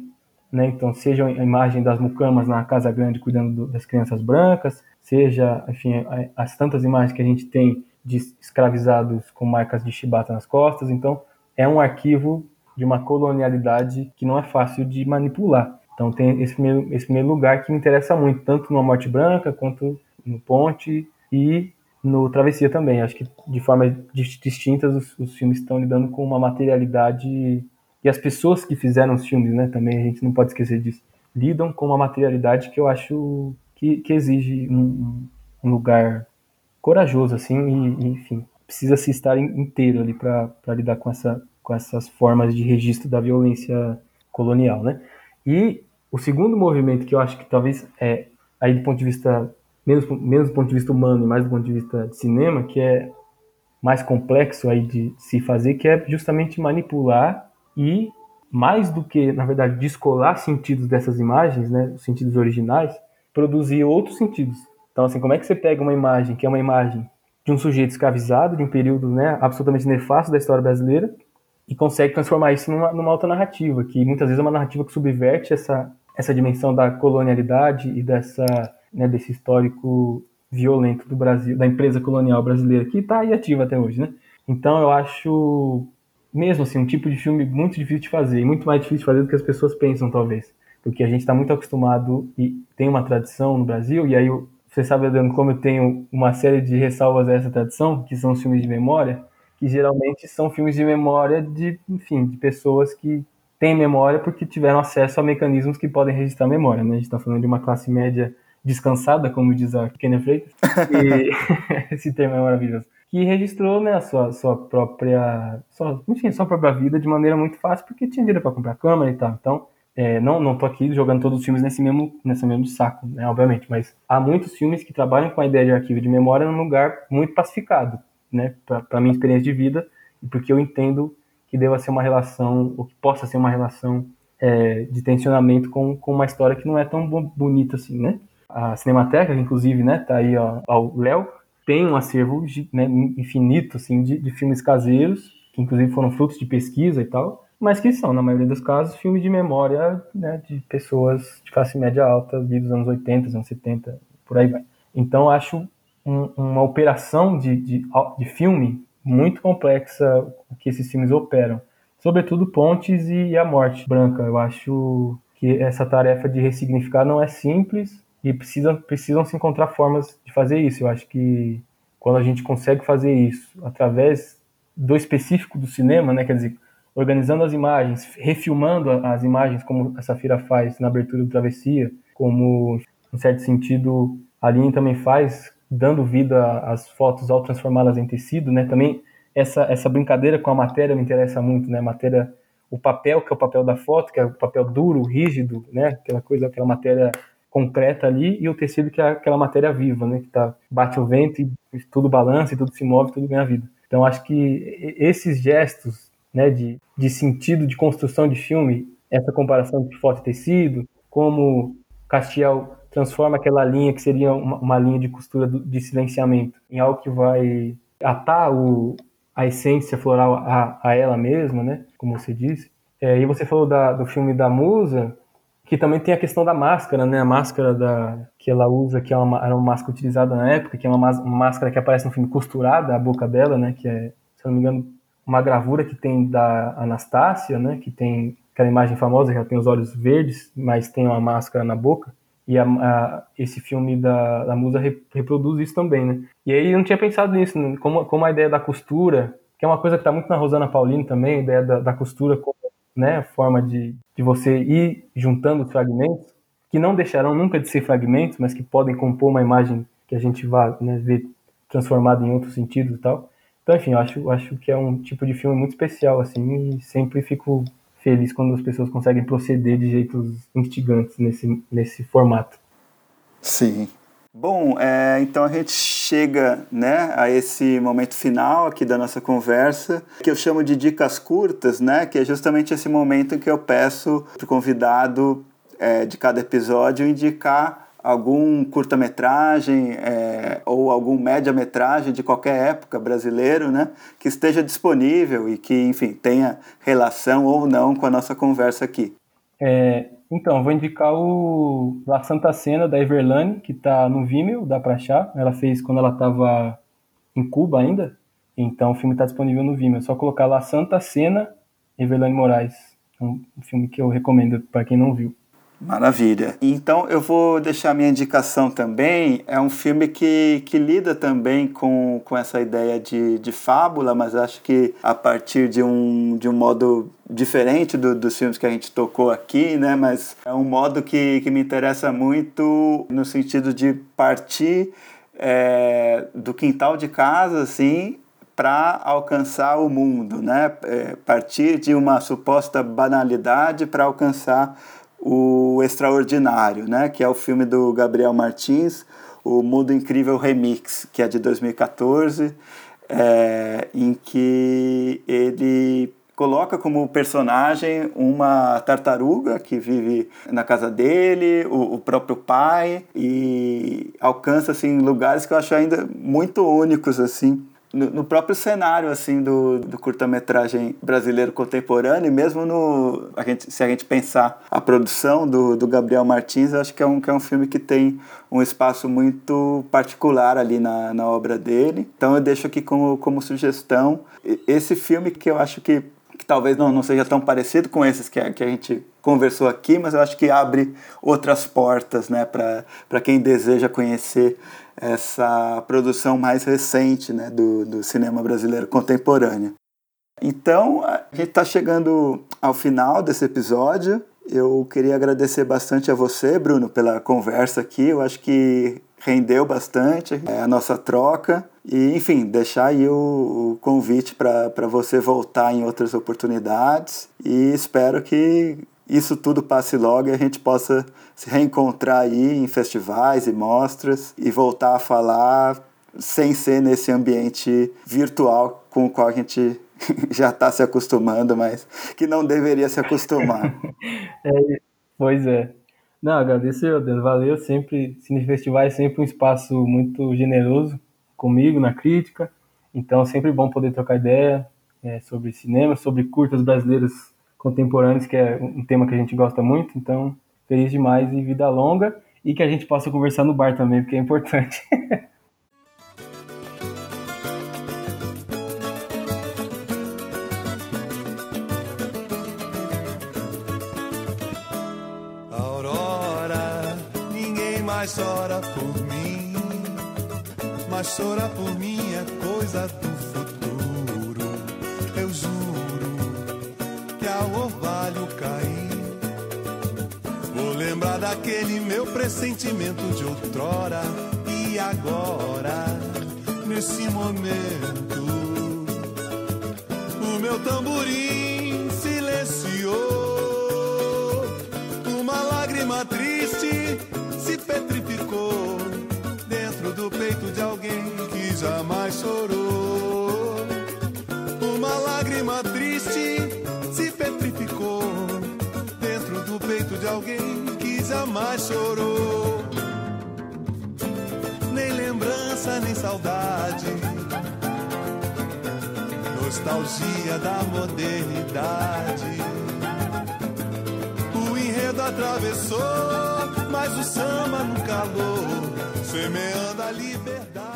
Speaker 2: né? Então, seja a imagem das mucamas na Casa Grande cuidando do, das crianças brancas, seja, enfim, as tantas imagens que a gente tem de escravizados com marcas de chibata nas costas. Então, é um arquivo de uma colonialidade que não é fácil de manipular. Então, tem esse primeiro, esse primeiro lugar que me interessa muito, tanto no Morte Branca quanto no Ponte e no Travessia também. Acho que de formas distintas os, os filmes estão lidando com uma materialidade e as pessoas que fizeram os filmes, né, também a gente não pode esquecer disso, lidam com uma materialidade que eu acho que, que exige um, um lugar corajoso, assim, e, enfim, precisa se estar inteiro ali para lidar com, essa, com essas formas de registro da violência colonial, né? E o segundo movimento que eu acho que talvez é aí do ponto de vista menos menos do ponto de vista humano e mais do ponto de vista de cinema, que é mais complexo aí de se fazer, que é justamente manipular e mais do que, na verdade, descolar sentidos dessas imagens, né, os sentidos originais, produzir outros sentidos. Então, assim, como é que você pega uma imagem que é uma imagem de um sujeito escravizado, de um período né, absolutamente nefasto da história brasileira, e consegue transformar isso numa, numa outra narrativa, que muitas vezes é uma narrativa que subverte essa, essa dimensão da colonialidade e dessa, né, desse histórico violento do Brasil, da empresa colonial brasileira, que está aí ativa até hoje, né? Então eu acho, mesmo assim, um tipo de filme muito difícil de fazer, muito mais difícil de fazer do que as pessoas pensam, talvez. Porque a gente está muito acostumado e tem uma tradição no Brasil, e aí você sabe, Adriano, como eu tenho uma série de ressalvas a essa tradição, que são os filmes de memória, que geralmente são filmes de memória de, enfim, de pessoas que têm memória porque tiveram acesso a mecanismos que podem registrar memória, né? A gente está falando de uma classe média descansada, como diz a Kenneth Freitas, e [laughs] esse termo é maravilhoso, que registrou, né, a sua, sua própria, sua, enfim, sua própria vida de maneira muito fácil, porque tinha dinheiro para comprar câmera e tal. Então, é, não, não tô aqui jogando todos os filmes nesse mesmo, nesse mesmo saco, né, obviamente, mas há muitos filmes que trabalham com a ideia de arquivo de memória num lugar muito pacificado, né, para minha experiência de vida, e porque eu entendo que deva ser uma relação, ou que possa ser uma relação é, de tensionamento com, com uma história que não é tão bonita assim, né. A Cinemateca, inclusive, né, tá aí ó, o Léo, tem um acervo né, infinito, assim, de, de filmes caseiros, que inclusive foram frutos de pesquisa e tal, mas que são, na maioria dos casos, filmes de memória né, de pessoas de classe média alta, dos anos 80, anos 70, por aí vai. Então, acho um, uma operação de, de, de filme muito complexa que esses filmes operam. Sobretudo Pontes e A Morte Branca. Eu acho que essa tarefa de ressignificar não é simples e precisam, precisam se encontrar formas de fazer isso. Eu acho que quando a gente consegue fazer isso através do específico do cinema, né, quer dizer, organizando as imagens, refilmando as imagens, como a Safira faz na abertura do Travessia, como, em certo sentido, a Aline também faz, dando vida às fotos ao transformá-las em tecido, né? Também essa, essa brincadeira com a matéria me interessa muito, né? Matéria, o papel, que é o papel da foto, que é o papel duro, rígido, né? Aquela coisa, aquela matéria concreta ali, e o tecido, que é aquela matéria viva, né? Que tá, bate o vento e tudo balança, e tudo se move, tudo ganha vida. Então, acho que esses gestos né, de, de sentido de construção de filme, essa comparação de foto e tecido, como Castiel transforma aquela linha que seria uma, uma linha de costura do, de silenciamento em algo que vai atar o, a essência floral a, a ela mesma, né, como você disse. É, e você falou da, do filme da Musa, que também tem a questão da máscara, né? A máscara da, que ela usa, que é uma, era uma máscara utilizada na época, que é uma, uma, máscara que aparece no filme costurada, a boca dela, né? Que é, se eu não me engano, uma gravura que tem da Anastácia, né, que tem aquela imagem famosa que ela tem os olhos verdes, mas tem uma máscara na boca. E a, a, esse filme da, da Musa reproduz isso também, né? E aí eu não tinha pensado nisso, né? como, como a ideia da costura, que é uma coisa que está muito na Rosana Paulini também, a ideia da, da costura como né, forma de, de você ir juntando os fragmentos, que não deixarão nunca de ser fragmentos, mas que podem compor uma imagem que a gente vai né, ver transformada em outros sentidos e tal. Então, enfim, eu acho, acho que é um tipo de filme muito especial, assim, e sempre fico feliz quando as pessoas conseguem proceder de jeitos instigantes nesse, nesse formato.
Speaker 1: Sim. Bom, é, então a gente chega né, a esse momento final aqui da nossa conversa, que eu chamo de dicas curtas, né, que é justamente esse momento em que eu peço para o convidado é, de cada episódio indicar algum curta-metragem é, ou algum média-metragem de qualquer época brasileiro, né, que esteja disponível e que, enfim, tenha relação ou não com a nossa conversa aqui.
Speaker 2: É, então, vou indicar o La Santa Cena da Everlane, que está no Vimeo, dá para achar. Ela fez quando ela estava em Cuba ainda. Então o filme está disponível no Vimeo. É só colocar La Santa Cena Everlane Moraes. É um filme que eu recomendo para quem não viu.
Speaker 1: Maravilha. Então eu vou deixar minha indicação também. É um filme que, que lida também com, com essa ideia de, de fábula, mas acho que a partir de um, de um modo diferente do, dos filmes que a gente tocou aqui, né? Mas é um modo que, que me interessa muito no sentido de partir é, do quintal de casa, assim, para alcançar o mundo, né? É, partir de uma suposta banalidade para alcançar o Extraordinário, né, que é o filme do Gabriel Martins, o Mundo Incrível Remix, que é de 2014, é, em que ele coloca como personagem uma tartaruga que vive na casa dele, o, o, próprio pai, e alcança assim lugares que eu acho ainda muito únicos assim no, próprio cenário assim do, do curta-metragem brasileiro contemporâneo, e mesmo no a gente, se a gente pensar a produção do, do Gabriel Martins, acho que é, um, que é um filme que tem um espaço muito particular ali na, na obra dele. Então eu deixo aqui como, como sugestão esse filme que eu acho que, que talvez não, não seja tão parecido com esses que a, que a gente conversou aqui, mas eu acho que abre outras portas né, para quem deseja conhecer essa produção mais recente né, do, do cinema brasileiro contemporâneo. Então, a gente está chegando ao final desse episódio. Eu queria agradecer bastante a você, Bruno, pela conversa aqui. Eu acho que rendeu bastante é, a nossa troca. E, enfim, deixar aí o, o convite para você voltar em outras oportunidades. E espero que isso tudo passe logo e a gente possa se reencontrar aí em festivais e mostras e voltar a falar sem ser nesse ambiente virtual com o qual a gente [laughs] já está se acostumando, mas que não deveria se acostumar. [laughs]
Speaker 2: é, pois é. Não, agradeço, Deus. Valeu. Sempre, Cine Festival é sempre um espaço muito generoso comigo na crítica. Então, sempre bom poder trocar ideia é, sobre cinema, sobre curtas brasileiras contemporâneos, que é um tema que a gente gosta muito. Então, feliz demais e vida longa. E que a gente possa conversar no bar também, porque é importante. [laughs]
Speaker 4: Aurora, ninguém mais chora por mim, mas chora por mim é coisa do ao orvalho cair, vou lembrar daquele meu pressentimento de outrora e agora, nesse momento, o meu tamborim silenciou uma lágrima triste se petrificou dentro do peito de alguém que jamais chorou. Uma lágrima triste alguém que jamais chorou. Nem lembrança, nem saudade. Nostalgia da modernidade. O enredo atravessou, mas o samba no calor, semeando a liberdade.